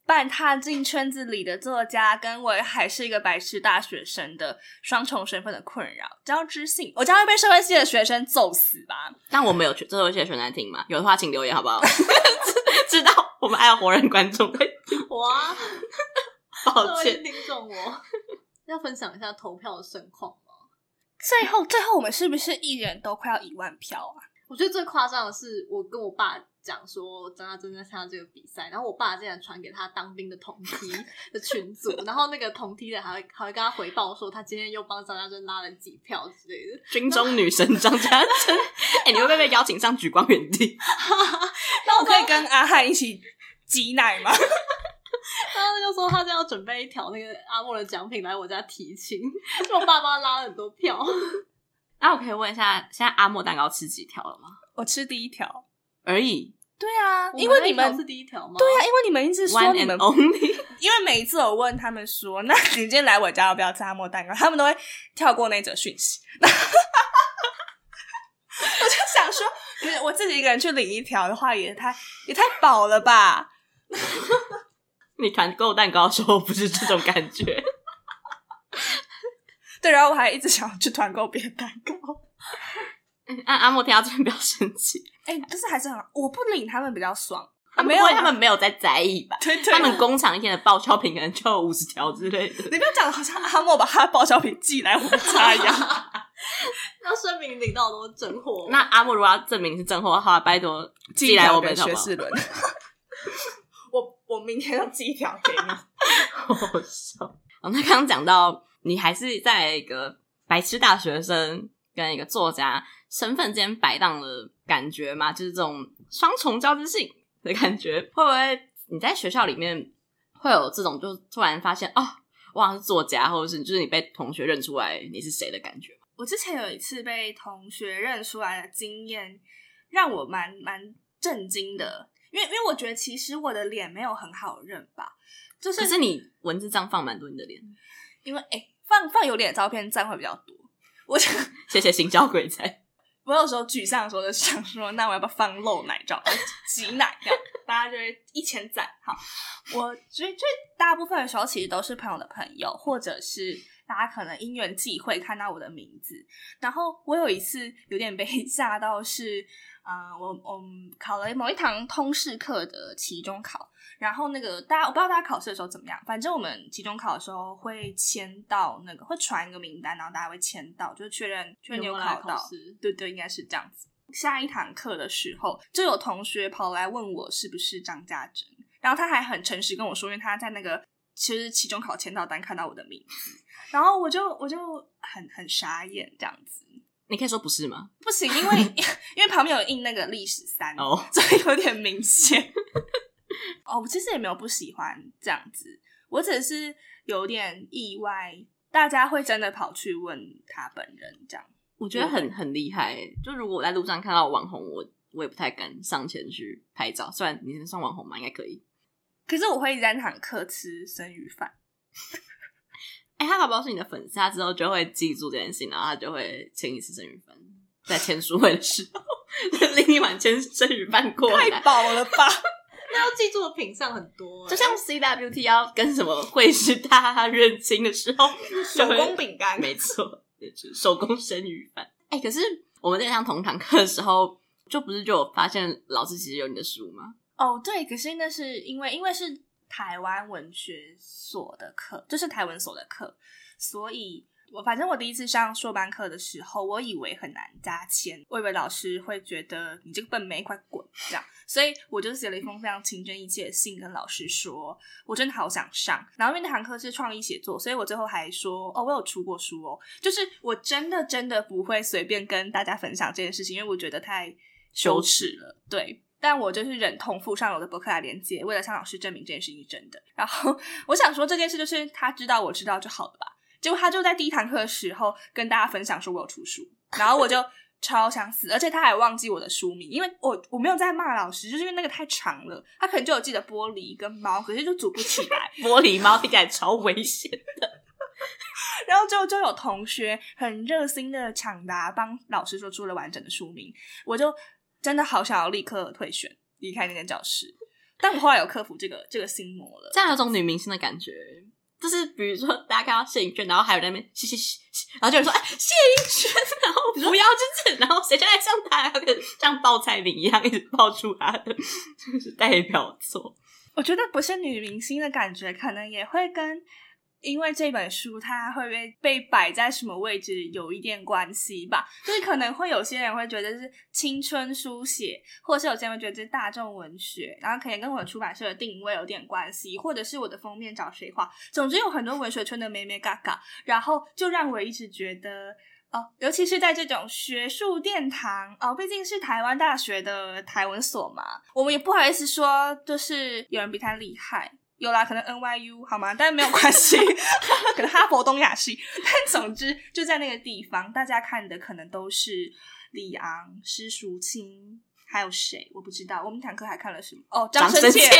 半踏进圈子里的作家，跟我还是一个白痴大学生的双重身份的困扰，交知性，我将会被社会系的学生揍死吧？但我们有社会系的学生在听吗？有的话，请留言好不好？(laughs) 知道我们爱活人观众会。哇，(laughs) 抱歉，听众，我 (laughs) 要分享一下投票的盛况吗？最后，最后我们是不是一人都快要一万票啊？我觉得最夸张的是，我跟我爸讲说张家珍在参加这个比赛，然后我爸竟然传给他当兵的同梯 (laughs) 的群组，然后那个同梯的还会还会跟他回报说他今天又帮张家珍拉了几票之类的。军中女神张家珍，哎、欸，你会不会被邀请上举光园地？(laughs) 那我可以跟阿汉一起挤奶吗？(laughs) 然后他就说他就要准备一条那个阿莫的奖品来我家提亲，就我爸帮他拉了很多票。那我可以问一下，现在阿莫蛋糕吃几条了吗？我吃第一条而已。对啊，因为你们是第一条吗？对啊，因为你们一直说你们 only，(laughs) 因为每一次我问他们说，那你今天来我家要不要吃阿莫蛋糕？他们都会跳过那则讯息。(laughs) 我就想说，我自己一个人去领一条的话，也太也太饱了吧？(laughs) 你团购蛋糕的时候不是这种感觉？对，然后我还一直想要去团购别的蛋糕。(laughs) 阿阿莫听到这边不要生气，哎、欸，就是还是很好，我不领他们比较爽，他们没有，他们没有在在意吧？对对，他们工厂一天的报销品可能就有五十条之类的。你不要讲的好像阿莫把他的报销品寄来我们家一样，(laughs) 那声明领到的都是真货。(laughs) 那阿莫如果要证明是真货的话，拜托寄来我们学士伦。我我明天要寄一条给你。好笑。哦，那刚刚讲到你还是在一个白痴大学生跟一个作家身份间摆荡的感觉吗？就是这种双重交织性的感觉，会不会你在学校里面会有这种，就突然发现哦，我好像是作家，或者是就是你被同学认出来你是谁的感觉？我之前有一次被同学认出来的经验，让我蛮蛮震惊的，因为因为我觉得其实我的脸没有很好认吧。就是，可是你文字上放蛮多你的脸，因为哎、欸，放放有脸的照片赞会比较多。我想 (laughs) 谢谢行销鬼才。(laughs) 我有时候沮丧的时候就想说，那我要不要放露奶照，挤奶这样，大家就会一千赞。好，我觉得最大部分的时候其实都是朋友的朋友，或者是大家可能因缘际会看到我的名字。然后我有一次有点被 (laughs) 吓到是。啊、uh，我我考了某一堂通识课的期中考，然后那个大家我不知道大家考试的时候怎么样，反正我们期中考的时候会签到那个会传一个名单，然后大家会签到，就确认确认你有考到，考对对，应该是这样子。下一堂课的时候，就有同学跑来问我是不是张家珍，然后他还很诚实跟我说，因为他在那个其实期中考签到单看到我的名字，然后我就我就很很傻眼这样子。你可以说不是吗？不行，因为 (laughs) 因为旁边有印那个历史三哦，所以有点明显。哦，我其实也没有不喜欢这样子，我只是有点意外，大家会真的跑去问他本人这样。我觉得很很厉害。就如果我在路上看到网红，我我也不太敢上前去拍照。虽然你能算网红嘛，应该可以。可是我会在那堂课吃生鱼饭。哎、欸，他搞不好是你的粉丝，他之后就会记住这件事，然后他就会请你吃生鱼饭，在签书会的时候 (laughs) 拎一碗签生鱼饭过来，太饱了吧？(laughs) 那要记住的品相很多，就像 (laughs) CWT 要跟什么会师大认亲的时候，手工饼干，没错，就是手工生鱼饭。哎、欸，可是我们在上同堂课的时候，就不是就有发现老师其实有你的书吗？哦，对，可是那是因为因为是。台湾文学所的课就是台文所的课，所以我反正我第一次上硕班课的时候，我以为很难加签，我以为老师会觉得你这个笨妹，快滚这样，所以我就写了一封非常情真意切的信跟老师说，我真的好想上。然后因为那堂课是创意写作，所以我最后还说，哦，我有出过书哦，就是我真的真的不会随便跟大家分享这件事情，因为我觉得太羞耻了，对。但我就是忍痛附上了我的博客来连接，为了向老师证明这件事情是真的。然后我想说这件事就是他知道我知道就好了吧。结果他就在第一堂课的时候跟大家分享说我有出书，然后我就 (laughs) 超想死，而且他还忘记我的书名，因为我我没有在骂老师，就是因为那个太长了，他可能就有记得玻璃跟猫，可是就组不起来。(laughs) 玻璃猫听起来超危险的。(laughs) 然后就就有同学很热心的抢答，帮老师说出了完整的书名，我就。真的好想要立刻退选，离开那间教室，但我后来有克服这个这个心魔了。这样有种女明星的感觉，就是比如说大家看到谢颖娟，然后还有在那边嘻嘻嘻，然后就有人说哎谢盈萱，(laughs) 然后不要就是，然后谁就爱上他，然后像报菜名一样一直报出他的就是代表作。我觉得不是女明星的感觉，可能也会跟。因为这本书它会被被摆在什么位置有一点关系吧，就是可能会有些人会觉得是青春书写，或是有些人会觉得是大众文学，然后可能跟我的出版社的定位有点关系，或者是我的封面找谁画，总之有很多文学圈的眉眉角角，然后就让我一直觉得哦，尤其是在这种学术殿堂哦，毕竟是台湾大学的台文所嘛，我们也不好意思说，就是有人比他厉害。有啦，可能 NYU 好吗？但是没有关系，(laughs) 可能哈佛东亚系。但总之就在那个地方，大家看的可能都是李昂、施淑清，还有谁？我不知道。我们坦克还看了什么？哦，张生倩、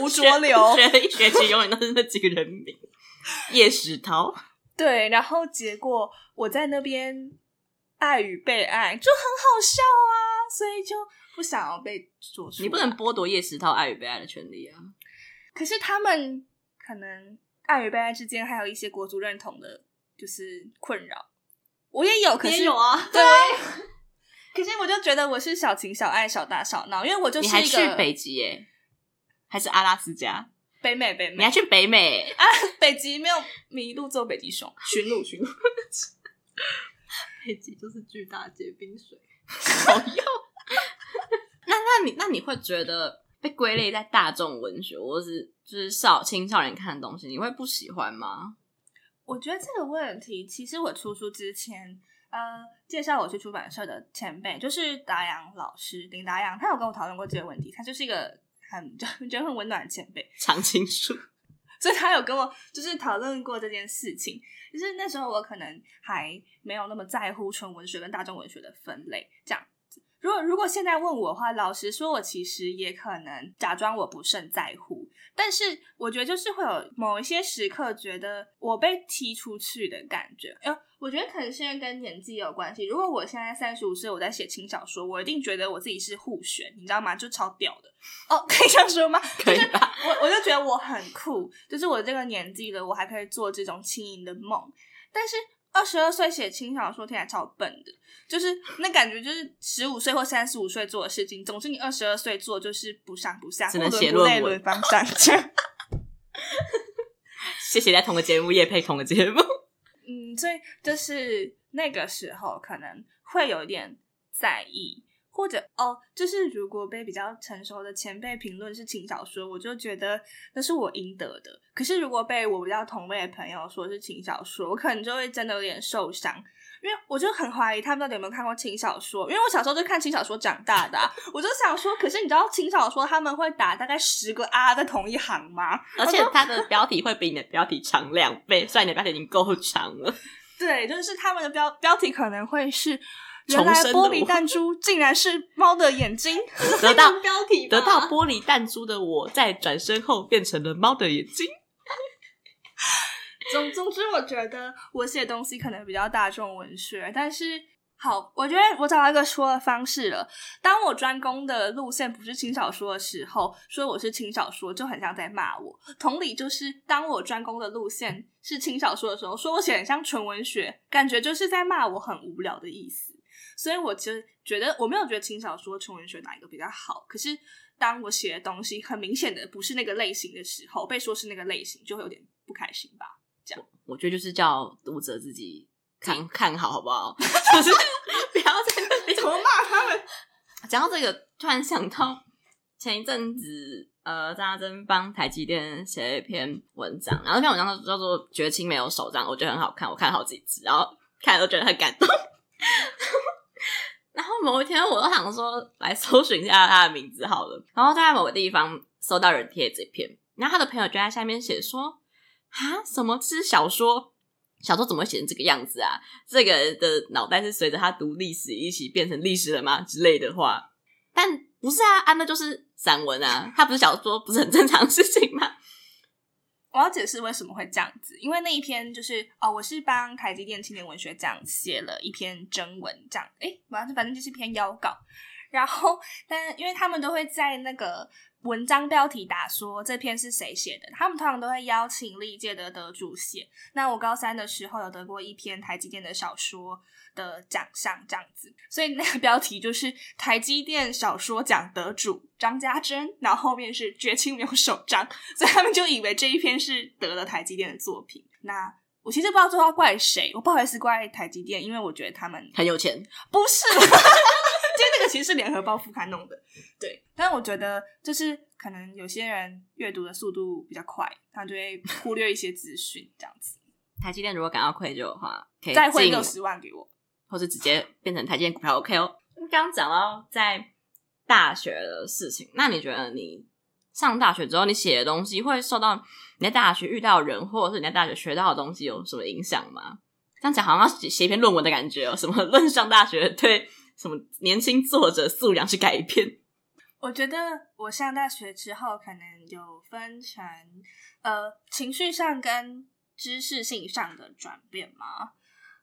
吴浊流，学了一学期永远都是那几个人名。叶石涛，(laughs) 对。然后结果我在那边爱与被爱就很好笑啊，所以就不想要被说出。你不能剥夺叶石涛爱与被爱的权利啊。可是他们可能爱与被爱之间还有一些国族认同的，就是困扰。我也有，可是也有啊。对。(laughs) 可是我就觉得我是小情小爱、小打小闹，因为我就是一个你还去北极耶，还是阿拉斯加？北美，北美。你还去北美啊？北极没有迷路，坐北极熊巡路巡路。北极就是巨大结冰水。(laughs) 好用。(laughs) 那那你那你会觉得被归类在大众文学，或是就是少青少年看的东西，你会不喜欢吗？我觉得这个问题，其实我出书之前，呃，介绍我去出版社的前辈就是达阳老师林达阳，他有跟我讨论过这个问题，他就是一个很 (laughs) 就觉得很温暖的前辈，常青树，(laughs) 所以他有跟我就是讨论过这件事情。就是那时候我可能还没有那么在乎纯文学跟大众文学的分类，这样。如果如果现在问我的话，老实说，我其实也可能假装我不甚在乎。但是我觉得就是会有某一些时刻，觉得我被踢出去的感觉。呃，我觉得可能现在跟年纪有关系。如果我现在三十五岁，我在写轻小说，我一定觉得我自己是互选，你知道吗？就超屌的。哦，(laughs) 可以这样说吗？可以吧？我我就觉得我很酷，就是我这个年纪了，我还可以做这种轻盈的梦。但是。二十二岁写轻小说听起来超笨的，就是那感觉就是十五岁或三十五岁做的事情。总之你二十二岁做就是不上不下，只能写论文，轮番上架。(laughs) 谢谢在同个节目也配同个节目。嗯，所以就是那个时候可能会有一点在意。或者哦，就是如果被比较成熟的前辈评论是轻小说，我就觉得那是我应得的。可是如果被我比较同辈的朋友说是轻小说，我可能就会真的有点受伤，因为我就很怀疑他们到底有没有看过轻小说。因为我小时候就看轻小说长大的啊，我就想说，可是你知道轻小说他们会打大概十个啊在同一行吗？而且它的标题会比你的标题长两倍，虽然你的标题已经够长了。(laughs) 对，就是他们的标标题可能会是。原来玻璃弹珠竟然是猫的眼睛，(laughs) 得到 (laughs) 标题，得到玻璃弹珠的我在转身后变成了猫的眼睛。(laughs) 总总之，我觉得我写东西可能比较大众文学，但是好，我觉得我找到一个说的方式了。当我专攻的路线不是轻小说的时候，说我是轻小说就很像在骂我。同理，就是当我专攻的路线是轻小说的时候，说我写很像纯文学，感觉就是在骂我很无聊的意思。所以，我其实觉得我没有觉得轻小说、纯文学哪一个比较好。可是，当我写的东西很明显的不是那个类型的时候，被说是那个类型，就会有点不开心吧。这样，我，我觉得就是叫读者自己看看好，好不好？(laughs) 就是 (laughs) 不要在那里 (laughs) 怎么骂他们。讲到这个，突然想到前一阵子，呃，张家珍帮台积电写了一篇文章，然后那篇文章叫做《绝情没有手账》，我觉得很好看，我看了好几次，然后看了都觉得很感动。然后某一天，我都想说来搜寻一下他的名字好了。然后在某个地方搜到人贴这篇，然后他的朋友就在下面写说：“啊，什么是小说？小说怎么会写成这个样子啊？这个人的脑袋是随着他读历史一起变成历史了吗？”之类的话。但不是啊，啊，那就是散文啊，他不是小说，不是很正常的事情吗？我要解释为什么会这样子，因为那一篇就是哦，我是帮台积电青年文学奖写了一篇征文，这样，哎，反正反正就是一篇邀稿，然后，但因为他们都会在那个文章标题打说这篇是谁写的，他们通常都会邀请历届的得主写。那我高三的时候有得过一篇台积电的小说的奖项这样子，所以那个标题就是台积电小说奖得主张家珍，然后后面是绝情没有首章，所以他们就以为这一篇是得了台积电的作品。那我其实不知道最后要怪谁，我不好意思怪台积电，因为我觉得他们很有钱，不是，(laughs) 个 (laughs) 其实是联合报副刊弄的，对。但我觉得就是可能有些人阅读的速度比较快，他就会忽略一些资讯，这样子。台积电如果感到愧疚的话，可以再汇六十万给我。或者直接变成台积电股票 OK 哦。刚刚讲到在大学的事情，那你觉得你上大学之后，你写的东西会受到你在大学遇到的人，或者是你在大学学到的东西有什么影响吗？这样讲好像写写一篇论文的感觉哦。什么 (laughs) 论上大学对什么年轻作者素养是改变？我觉得我上大学之后，可能有分成呃情绪上跟知识性上的转变嘛？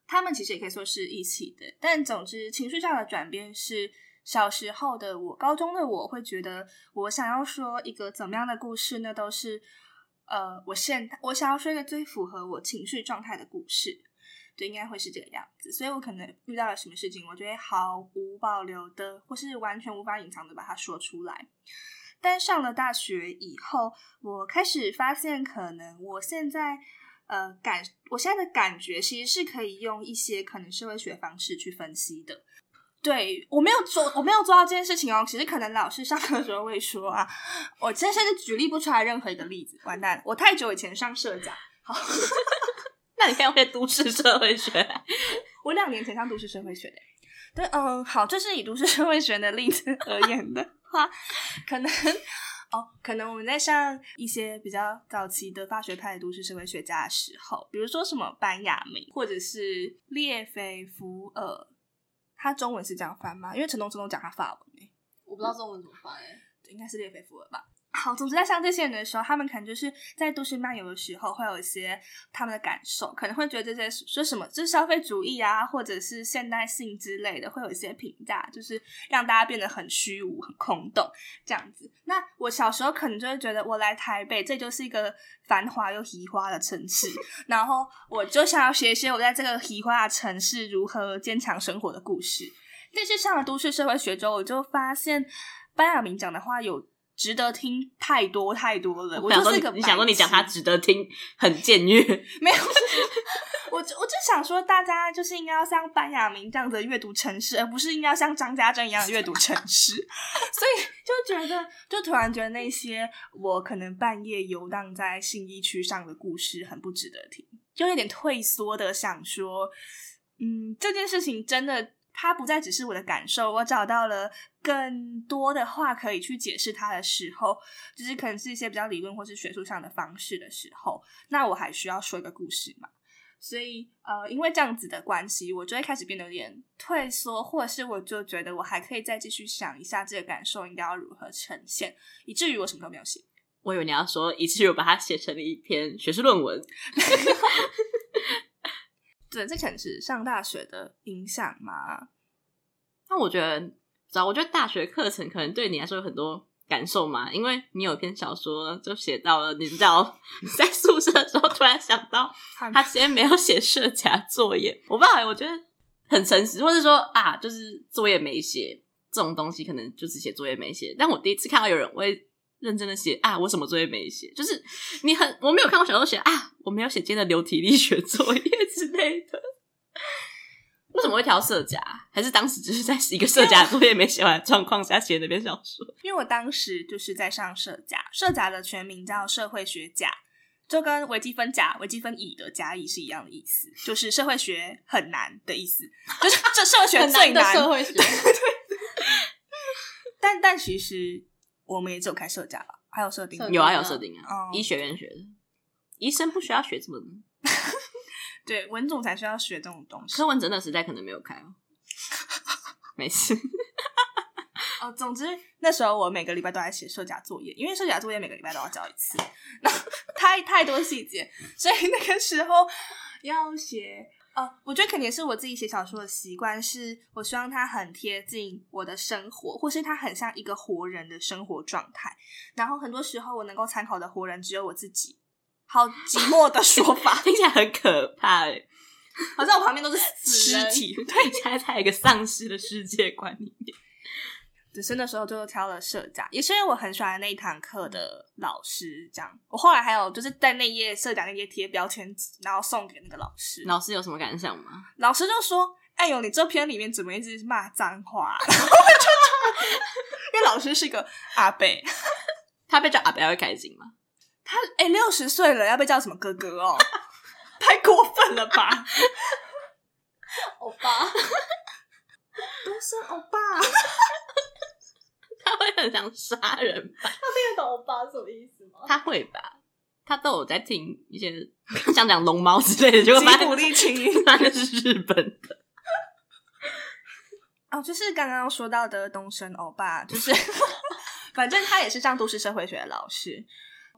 他们其实也可以说是一起的，但总之情绪上的转变是小时候的我，高中的我会觉得我想要说一个怎么样的故事那？都是呃，我现我想要说一个最符合我情绪状态的故事，就应该会是这个样子。所以我可能遇到了什么事情，我就会毫无保留的，或是完全无法隐藏的把它说出来。但上了大学以后，我开始发现，可能我现在。呃感，我现在的感觉其实是可以用一些可能社会学方式去分析的。对，我没有做，我没有做到这件事情哦。其实可能老师上课的时候会说啊，我真是举例不出来任何一个例子，完蛋，我太久以前上社甲。好，(laughs) 那你看我会都市社会学，(laughs) 我两年前上都市社会学的。对，嗯，好，这是以都市社会学的例子而言的话，可能哦，可能我们在上一些比较早期的法学派的都市社会学家的时候，比如说什么班雅明，或者是列斐福尔，他中文是这样翻吗？因为陈东真都讲他法文，我不知道中文怎么翻诶，应该是列斐福尔吧。好，总之在像这些人的时候，他们可能就是在都市漫游的时候，会有一些他们的感受，可能会觉得这些说什么就是消费主义啊，或者是现代性之类的，会有一些评价，就是让大家变得很虚无、很空洞这样子。那我小时候可能就会觉得，我来台北，这就是一个繁华又移花的城市，然后我就想要学一些我在这个移花的城市如何坚强生活的故事。但是上了都市社会学之后，我就发现班雅明讲的话有。值得听太多太多了，我就是一个你想说你讲他值得听很僭越，(laughs) 没有，(laughs) 我我就想说大家就是应该要像班雅明这样的阅读城市，而不是应该要像张家珍一样的阅读城市。(laughs) 所以就觉得，就突然觉得那些我可能半夜游荡在信义区上的故事很不值得听，就有点退缩的想说，嗯，这件事情真的。它不再只是我的感受，我找到了更多的话可以去解释它的时候，就是可能是一些比较理论或是学术上的方式的时候，那我还需要说一个故事嘛？所以呃，因为这样子的关系，我就会开始变得有点退缩，或者是我就觉得我还可以再继续想一下这个感受应该要如何呈现，以至于我什么都没有写。我以为你要说，以至于我把它写成了一篇学术论文。(laughs) (laughs) 对，这可能是上大学的影响嘛？那我觉得，知道，我觉得大学课程可能对你来说有很多感受嘛，因为你有一篇小说就写到了，你知道，在宿舍的时候突然想到，他今天没有写社甲作业，我不知道，我觉得很诚实，或者说啊，就是作业没写这种东西，可能就是写作业没写。但我第一次看到有人会。认真的写啊，我什么作业没写？就是你很，我没有看过小说写啊，我没有写今天的流体力学作业之类的。为什么会挑社甲？还是当时只是在一个社甲作业没写完的状况下写那篇小说？因为我当时就是在上社甲，社甲的全名叫社会学甲，就跟微积分甲、微积分乙的甲乙是一样的意思，就是社会学很难的意思，(laughs) 就是这社会学最难，难的社会学。(laughs) 但但其实。我们也只有开社甲吧，还有设定，有啊，有设定啊。嗯、医学院学的，医生不需要学这么多。对，文总才需要学这种东西。柯文哲那时代可能没有开哦。没事。哦，总之那时候我每个礼拜都在写社甲作业，因为社甲作业每个礼拜都要交一次，那 (laughs) 太太多细节，所以那个时候要写。哦，我觉得肯定是我自己写小说的习惯，是我希望它很贴近我的生活，或是它很像一个活人的生活状态。然后很多时候我能够参考的活人只有我自己，好寂寞的说法，(laughs) 听起来很可怕诶，好像我旁边都是尸体，对，现在在一个丧尸的世界观里面。只是那时候就挑了社长，也是因为我很喜欢那一堂课的老师。这样，我后来还有就是在那页社长那页贴标签纸，然后送给那个老师。老师有什么感想吗？老师就说：“哎呦，你这篇里面怎么一直骂脏话？” (laughs) 因为老师是一个阿贝，(laughs) 他被叫阿贝会开心吗？他哎，六十岁了要被叫什么哥哥哦？(laughs) 太过分了吧！(laughs) 欧巴，都是欧巴。(laughs) 他会很想杀人吧？他听得懂欧巴什么意思吗？他会吧？他都有在听一些像讲龙猫之类的，就吉卜力轻音，那个是日本的。哦，就是刚刚说到的东升欧巴，就是反正他也是上都市社会学的老师。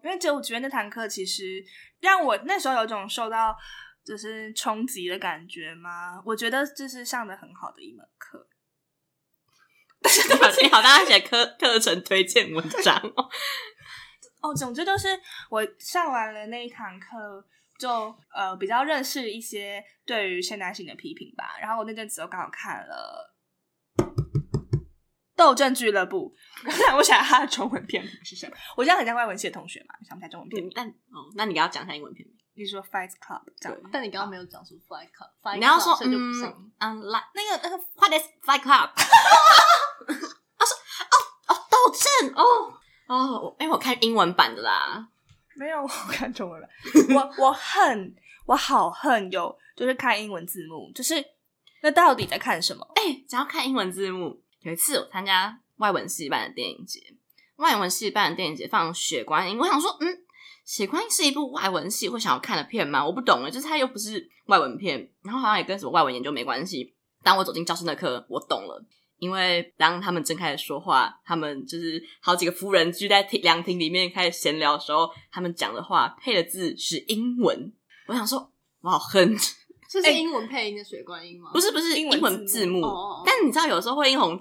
因为就我觉得那堂课其实让我那时候有种受到就是冲击的感觉嘛。我觉得这是上的很好的一门课。你好，大家写课课程推荐文章哦。(laughs) 哦，总之就是我上完了那一堂课，就呃比较认识一些对于现代性的批评吧。然后我那阵子又刚好看了《斗阵俱乐部》，(laughs) 刚才我想他的中文片名是什么？我这样很像外文系的同学嘛，想不起来中文片名。但哦，那你要讲一下英文片名。你说 Fight Club 这样，但你刚刚没有讲出 Fight Club，你要说就不行。嗯，来那个那个 What is Fight Club？(laughs) 他说哦哦斗阵哦哦，因为我看英文版的啦，没有我看中文版。我我恨 (laughs) 我好恨有就是看英文字幕，就是那到底在看什么？哎、欸，只要看英文字幕。有一次我参加外文系办的电影节，外文系办的电影节放《血观音》，我想说，嗯。血观音是一部外文系会想要看的片吗？我不懂了，就是它又不是外文片，然后好像也跟什么外文研究没关系。当我走进教室那刻，我懂了，因为当他们正开始说话，他们就是好几个夫人聚在凉亭里面开始闲聊的时候，他们讲的话配的字是英文。我想说，我好恨，这是英文配音的水观音吗？不是，不是英文字幕。哦、但你知道，有时候会英红。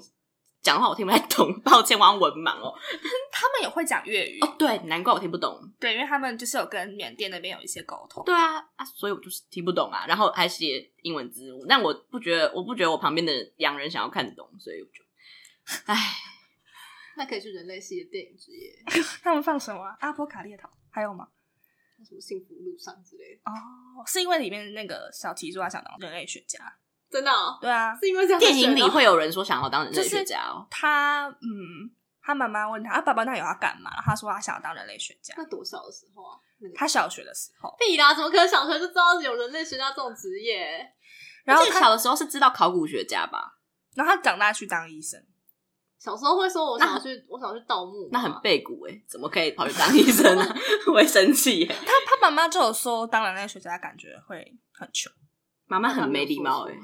讲话我听不太懂，抱歉，我好文盲哦。(laughs) 他们也会讲粤语哦，对，难怪我听不懂。对，因为他们就是有跟缅甸那边有一些沟通。对啊，啊，所以我就是听不懂啊。然后还写英文字幕，但我不觉得，我不觉得我旁边的洋人想要看懂，所以我就，唉，那可以去人类系的电影之夜。(laughs) 他们放什么、啊？阿波卡列岛还有吗？什么幸福路上之类的？哦，是因为里面那个小提说他想当人类学家。真的、哦，对啊，是因为这样。电影里会有人说想要当人类学家哦。他，嗯，他妈妈问他，啊，爸爸那有要干嘛？他说他想要当人类学家。那多小的时候啊？那个、他小学的时候。屁啦，怎么可能小学就知道有人类学家这种职业？然后小的时候是知道考古学家吧？然后他长大去当医生。小时候会说我想要去，我想要去盗墓，那很背骨哎，怎么可以跑去当医生呢？(laughs) 我会生气耶。他他妈妈就有说，当人类学家感觉会很穷，妈妈很没礼貌哎。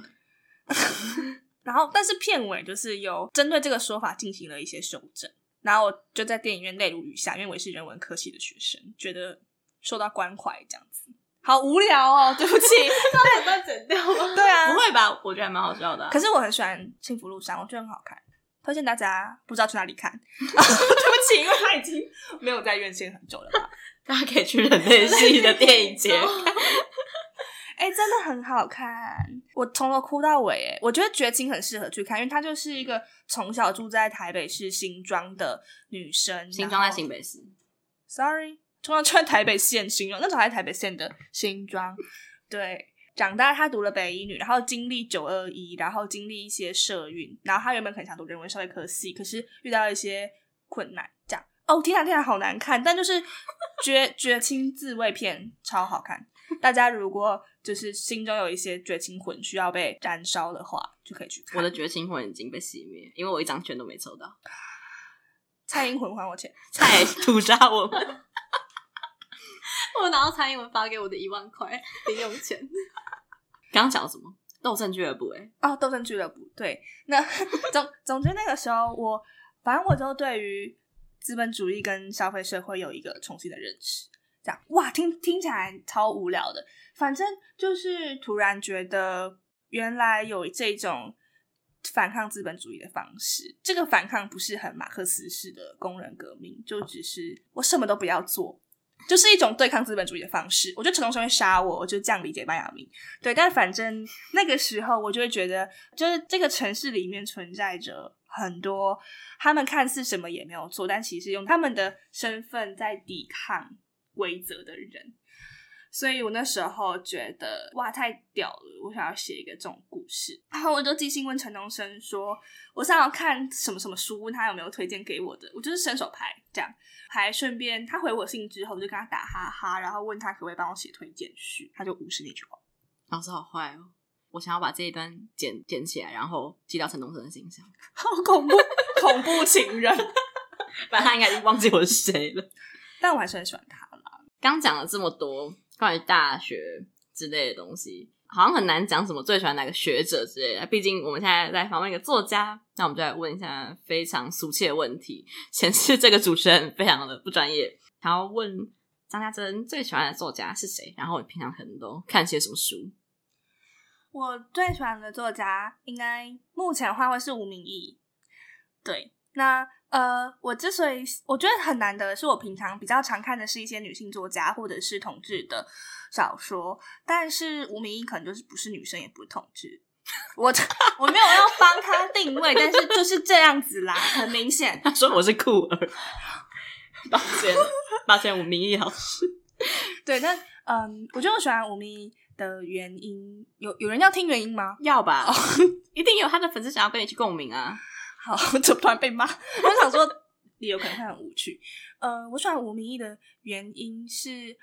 然后，但是片尾就是有针对这个说法进行了一些修正。然后我就在电影院泪如雨下，因为我也是人文科系的学生，觉得受到关怀这样子。好无聊哦，对不起，(laughs) 这段剪掉吗？对啊，不会吧？我觉得还蛮好笑的啊。可是我很喜欢《幸福路上》，我觉得很好看，推荐大家不知道去哪里看。(laughs) 对不起，因为他已经没有在院线很久了吧，(laughs) 大家可以去人类系的电影节。(laughs) 哎、欸，真的很好看，我从头哭到尾。哎，我觉得绝情很适合去看，因为她就是一个从小住在台北市新庄的女生。新庄在新北市，Sorry，从小住在台北县新庄，那时候还在台北县的新庄。对，长大他读了北一女，然后经历九二一，然后经历一些社运，然后他原本很想读人文社会科系，可是遇到一些困难，这样。哦，天啊天啊，好难看，但就是绝绝情自慰片，超好看。大家如果就是心中有一些绝情魂需要被燃烧的话，就可以去看。我的绝情魂已经被熄灭，因为我一张券都没抽到。蔡英魂还我钱，蔡屠杀我们。我拿到蔡英文发给我的一万块 (laughs) 零用钱。(laughs) 刚刚讲什么？斗阵俱乐部？哎，哦，斗阵俱乐部。对，那 (laughs) 总总之那个时候我，反正我就对于资本主义跟消费社会有一个重新的认识。这样哇，听听起来超无聊的。反正就是突然觉得，原来有这种反抗资本主义的方式。这个反抗不是很马克思式的工人革命，就只是我什么都不要做，就是一种对抗资本主义的方式。我觉得陈东生会杀我，我就这样理解班亚明。对，但反正那个时候，我就会觉得，就是这个城市里面存在着很多他们看似什么也没有做，但其实用他们的身份在抵抗规则的人，所以我那时候觉得哇，太屌了！我想要写一个这种故事，然后我就寄信问陈东升说，我想要看什么什么书，问他有没有推荐给我的。我就是伸手牌这样，还顺便他回我信之后，我就跟他打哈哈，然后问他可不可以帮我写推荐序，他就无视那句话。老师好坏哦！我想要把这一段剪剪起来，然后寄到陈东升的信箱。好恐怖，恐怖情人！(laughs) 反正他应该已经忘记我是谁了，但我还是很喜欢他啦。刚讲了这么多关于大学之类的东西，好像很难讲什么最喜欢哪个学者之类的。毕竟我们现在在访问一个作家，那我们就来问一下非常俗气的问题，显示这个主持人非常的不专业。然后问张家珍最喜欢的作家是谁？然后你平常可能都看些什么书？我最喜欢的作家应该目前的话会是吴明益。对，那。呃，我之所以我觉得很难得的是，我平常比较常看的是一些女性作家或者是同志的小说，但是吴明义可能就是不是女生，也不是同志。我我没有要帮他定位，但是就是这样子啦，很明显。他说我是酷儿，(laughs) 抱歉，抱歉，吴明义老师。(laughs) 对，那嗯，我觉得我喜欢吴明义的原因，有有人要听原因吗？要吧，一定有他的粉丝想要跟你去共鸣啊。好，(laughs) 就突然被骂。我想说，也有可能会很无趣。呃，我喜欢吴明义的原因是，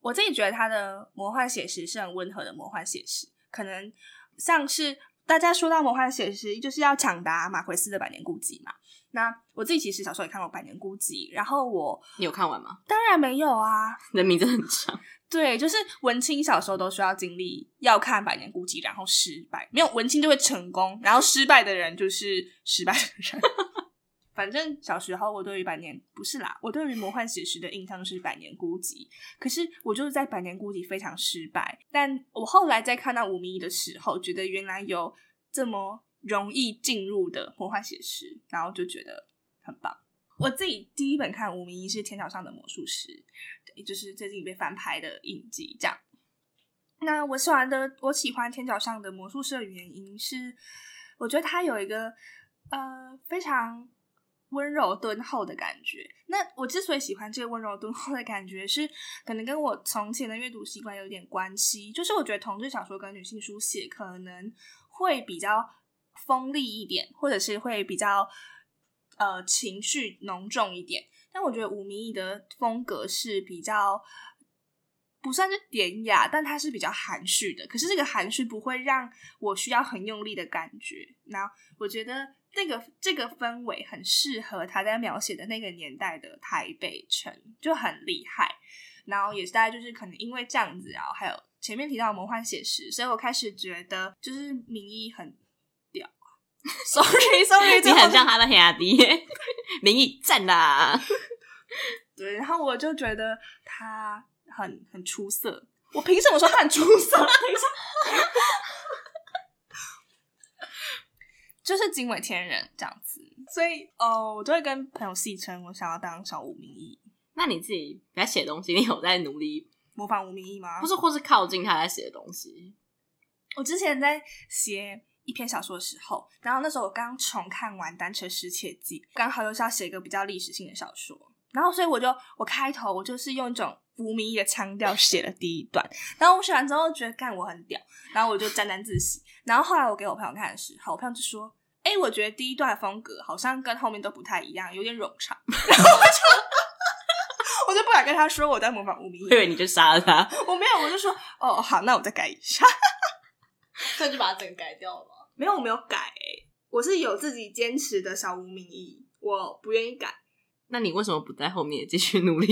我自己觉得他的魔幻写实是很温和的魔幻写实，可能像是大家说到魔幻写实，就是要抢答马奎斯的《百年孤寂》嘛。那我自己其实小时候也看过《百年孤寂》，然后我你有看完吗？当然没有啊，你的名字很长。对，就是文青小时候都需要经历要看《百年孤寂》，然后失败，没有文青就会成功，然后失败的人就是失败的人。(laughs) 反正小时候我对于百年不是啦，我对于魔幻写实的印象是《百年孤寂》，可是我就是在《百年孤寂》非常失败。但我后来在看到吴明益的时候，觉得原来有这么容易进入的魔幻写实，然后就觉得很棒。我自己第一本看吴明益是《天桥上的魔术师》，对，就是最近被翻拍的影集。这样，那我喜欢的，我喜欢《天桥上的魔术师》的原因是，我觉得他有一个呃非常温柔敦厚的感觉。那我之所以喜欢这个温柔敦厚的感觉，是可能跟我从前的阅读习惯有点关系。就是我觉得同志小说跟女性书写可能会比较锋利一点，或者是会比较。呃，情绪浓重一点，但我觉得吴明义的风格是比较不算是典雅，但它是比较含蓄的。可是这个含蓄不会让我需要很用力的感觉。那我觉得那个这个氛围很适合他在描写的那个年代的台北城，就很厉害。然后也是大概就是可能因为这样子，然后还有前面提到的魔幻写实，所以我开始觉得就是明义很。(laughs) Sorry，Sorry，sorry, (laughs) 你很像他的兄弟，(laughs) 名义赞啦。对，然后我就觉得他很很出色。我凭什么说他很出色？就是惊为天人这样子。所以哦，我就会跟朋友戏称我想要当小吴名义。那你自己在写东西，你有在努力模仿吴明义吗？不是，或是靠近他在写的东西。我之前在写。一篇小说的时候，然后那时候我刚重看完《单车失窃记》，刚好又是要写一个比较历史性的小说，然后所以我就我开头我就是用一种无名义的腔调写了第一段，然后我写完之后觉得干我很屌，然后我就沾沾自喜，然后后来我给我朋友看的时候，我朋友就说：“哎、欸，我觉得第一段的风格好像跟后面都不太一样，有点冗长。(laughs) ”然后我就我就不敢跟他说我在模仿吴明益，以为你就杀了他，我没有，我就说：“哦，好，那我再改一下。(laughs) ”那就把它整个改掉了吗？没有，我没有改、欸，我是有自己坚持的小吴明义，我不愿意改。那你为什么不在后面继续努力？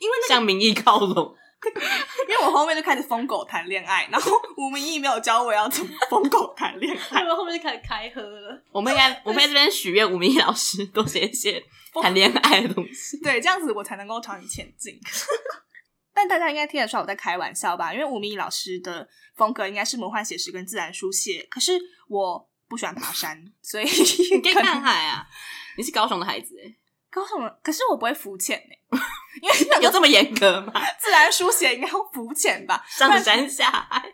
因为、那个、向明义靠拢。(laughs) 因为我后面就开始疯狗谈恋爱，然后吴明义没有教我要怎么疯狗谈恋爱，我后面就开始开喝了。我们应该，我们在这边许愿，吴明义老师多写一些谈恋爱的东西，对，这样子我才能够朝你前进。但大家应该听得出来我在开玩笑吧？因为吴明义老师的风格应该是魔幻写实跟自然书写，可是我不喜欢爬山，所以 (laughs) 你可以看海啊。你是高雄的孩子哎，高雄的，可是我不会浮潜哎，(laughs) 因为有这么严格吗？自然书写应该要浮潜吧？(laughs) 上山下海，看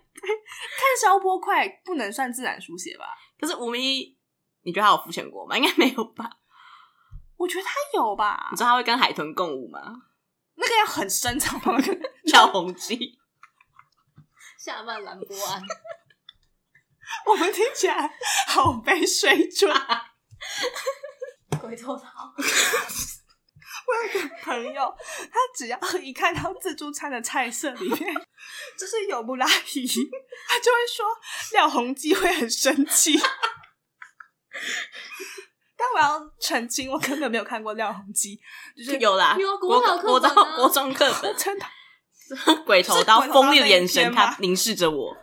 消波块不能算自然书写吧？可是吴明义，你觉得他有浮潜过吗？应该没有吧？我觉得他有吧？你知道他会跟海豚共舞吗？那个要很深长吗？(laughs) 跳红机，下半兰波安，(laughs) 我们听起来好被水准。(laughs) 鬼头桃，我有个朋友，他只要一看到自助餐的菜色里面就是有布拉提，他就会说廖鸿基会很生气。但我要澄清，我根本没有看过廖鸿基，就是有啦，有国考课国中国中课本，(laughs) 真的鬼头刀锋利的眼神，他凝视着我，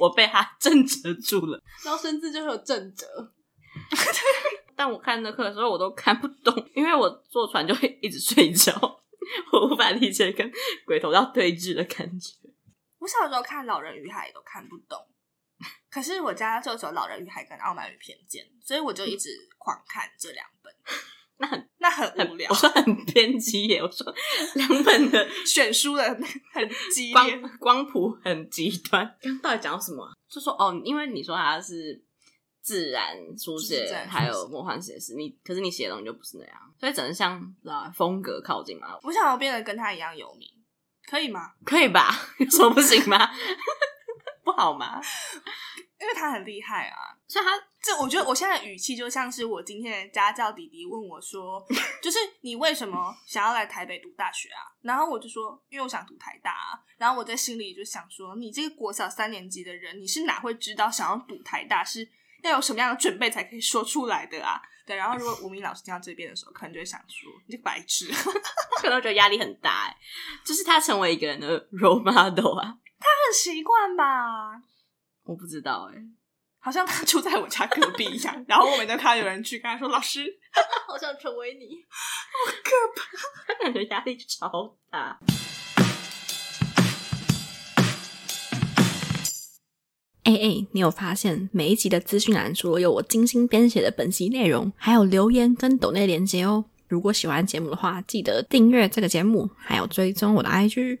我被他震慑住了。然后生字就是有震慑，(laughs) 但我看那课的时候我都看不懂，因为我坐船就会一直睡觉，我无法理解跟鬼头刀对峙的感觉。我小时候看《老人与海》都看不懂。可是我家就只有《老人与海》跟《傲慢与偏见》，所以我就一直狂看这两本。(laughs) 那很那很无聊，我说很偏激耶。我说两本的选书的很激烈，光光谱很极端。(laughs) 刚到底讲什么？就说哦，因为你说它是自然书写，还有魔幻写实，你可是你写的东西就不是那样，所以只能像风格靠近嘛。我想要变得跟他一样有名。可以吗？可以吧？有什么不行吗？不好吗？因为他很厉害啊，所以他这我觉得我现在的语气就像是我今天的家教弟弟问我说，(laughs) 就是你为什么想要来台北读大学啊？然后我就说，因为我想读台大啊。然后我在心里就想说，你这个国小三年级的人，你是哪会知道想要读台大是要有什么样的准备才可以说出来的啊？对，然后如果吴明老师听到这边的时候，可能就会想说，你这个白痴，(laughs) 可能觉得压力很大哎，就是他成为一个人的 role model 啊，他很习惯吧。我不知道哎、欸，好像他 (laughs) 住在我家隔壁一样。(laughs) 然后我每次看到有人去跟他说：“老师，(laughs) 好想成为你，好可怕，感觉压力超大。”哎哎，你有发现每一集的资讯栏除了有我精心编写的本集内容，还有留言跟抖内连接哦。如果喜欢节目的话，记得订阅这个节目，还有追踪我的 IG。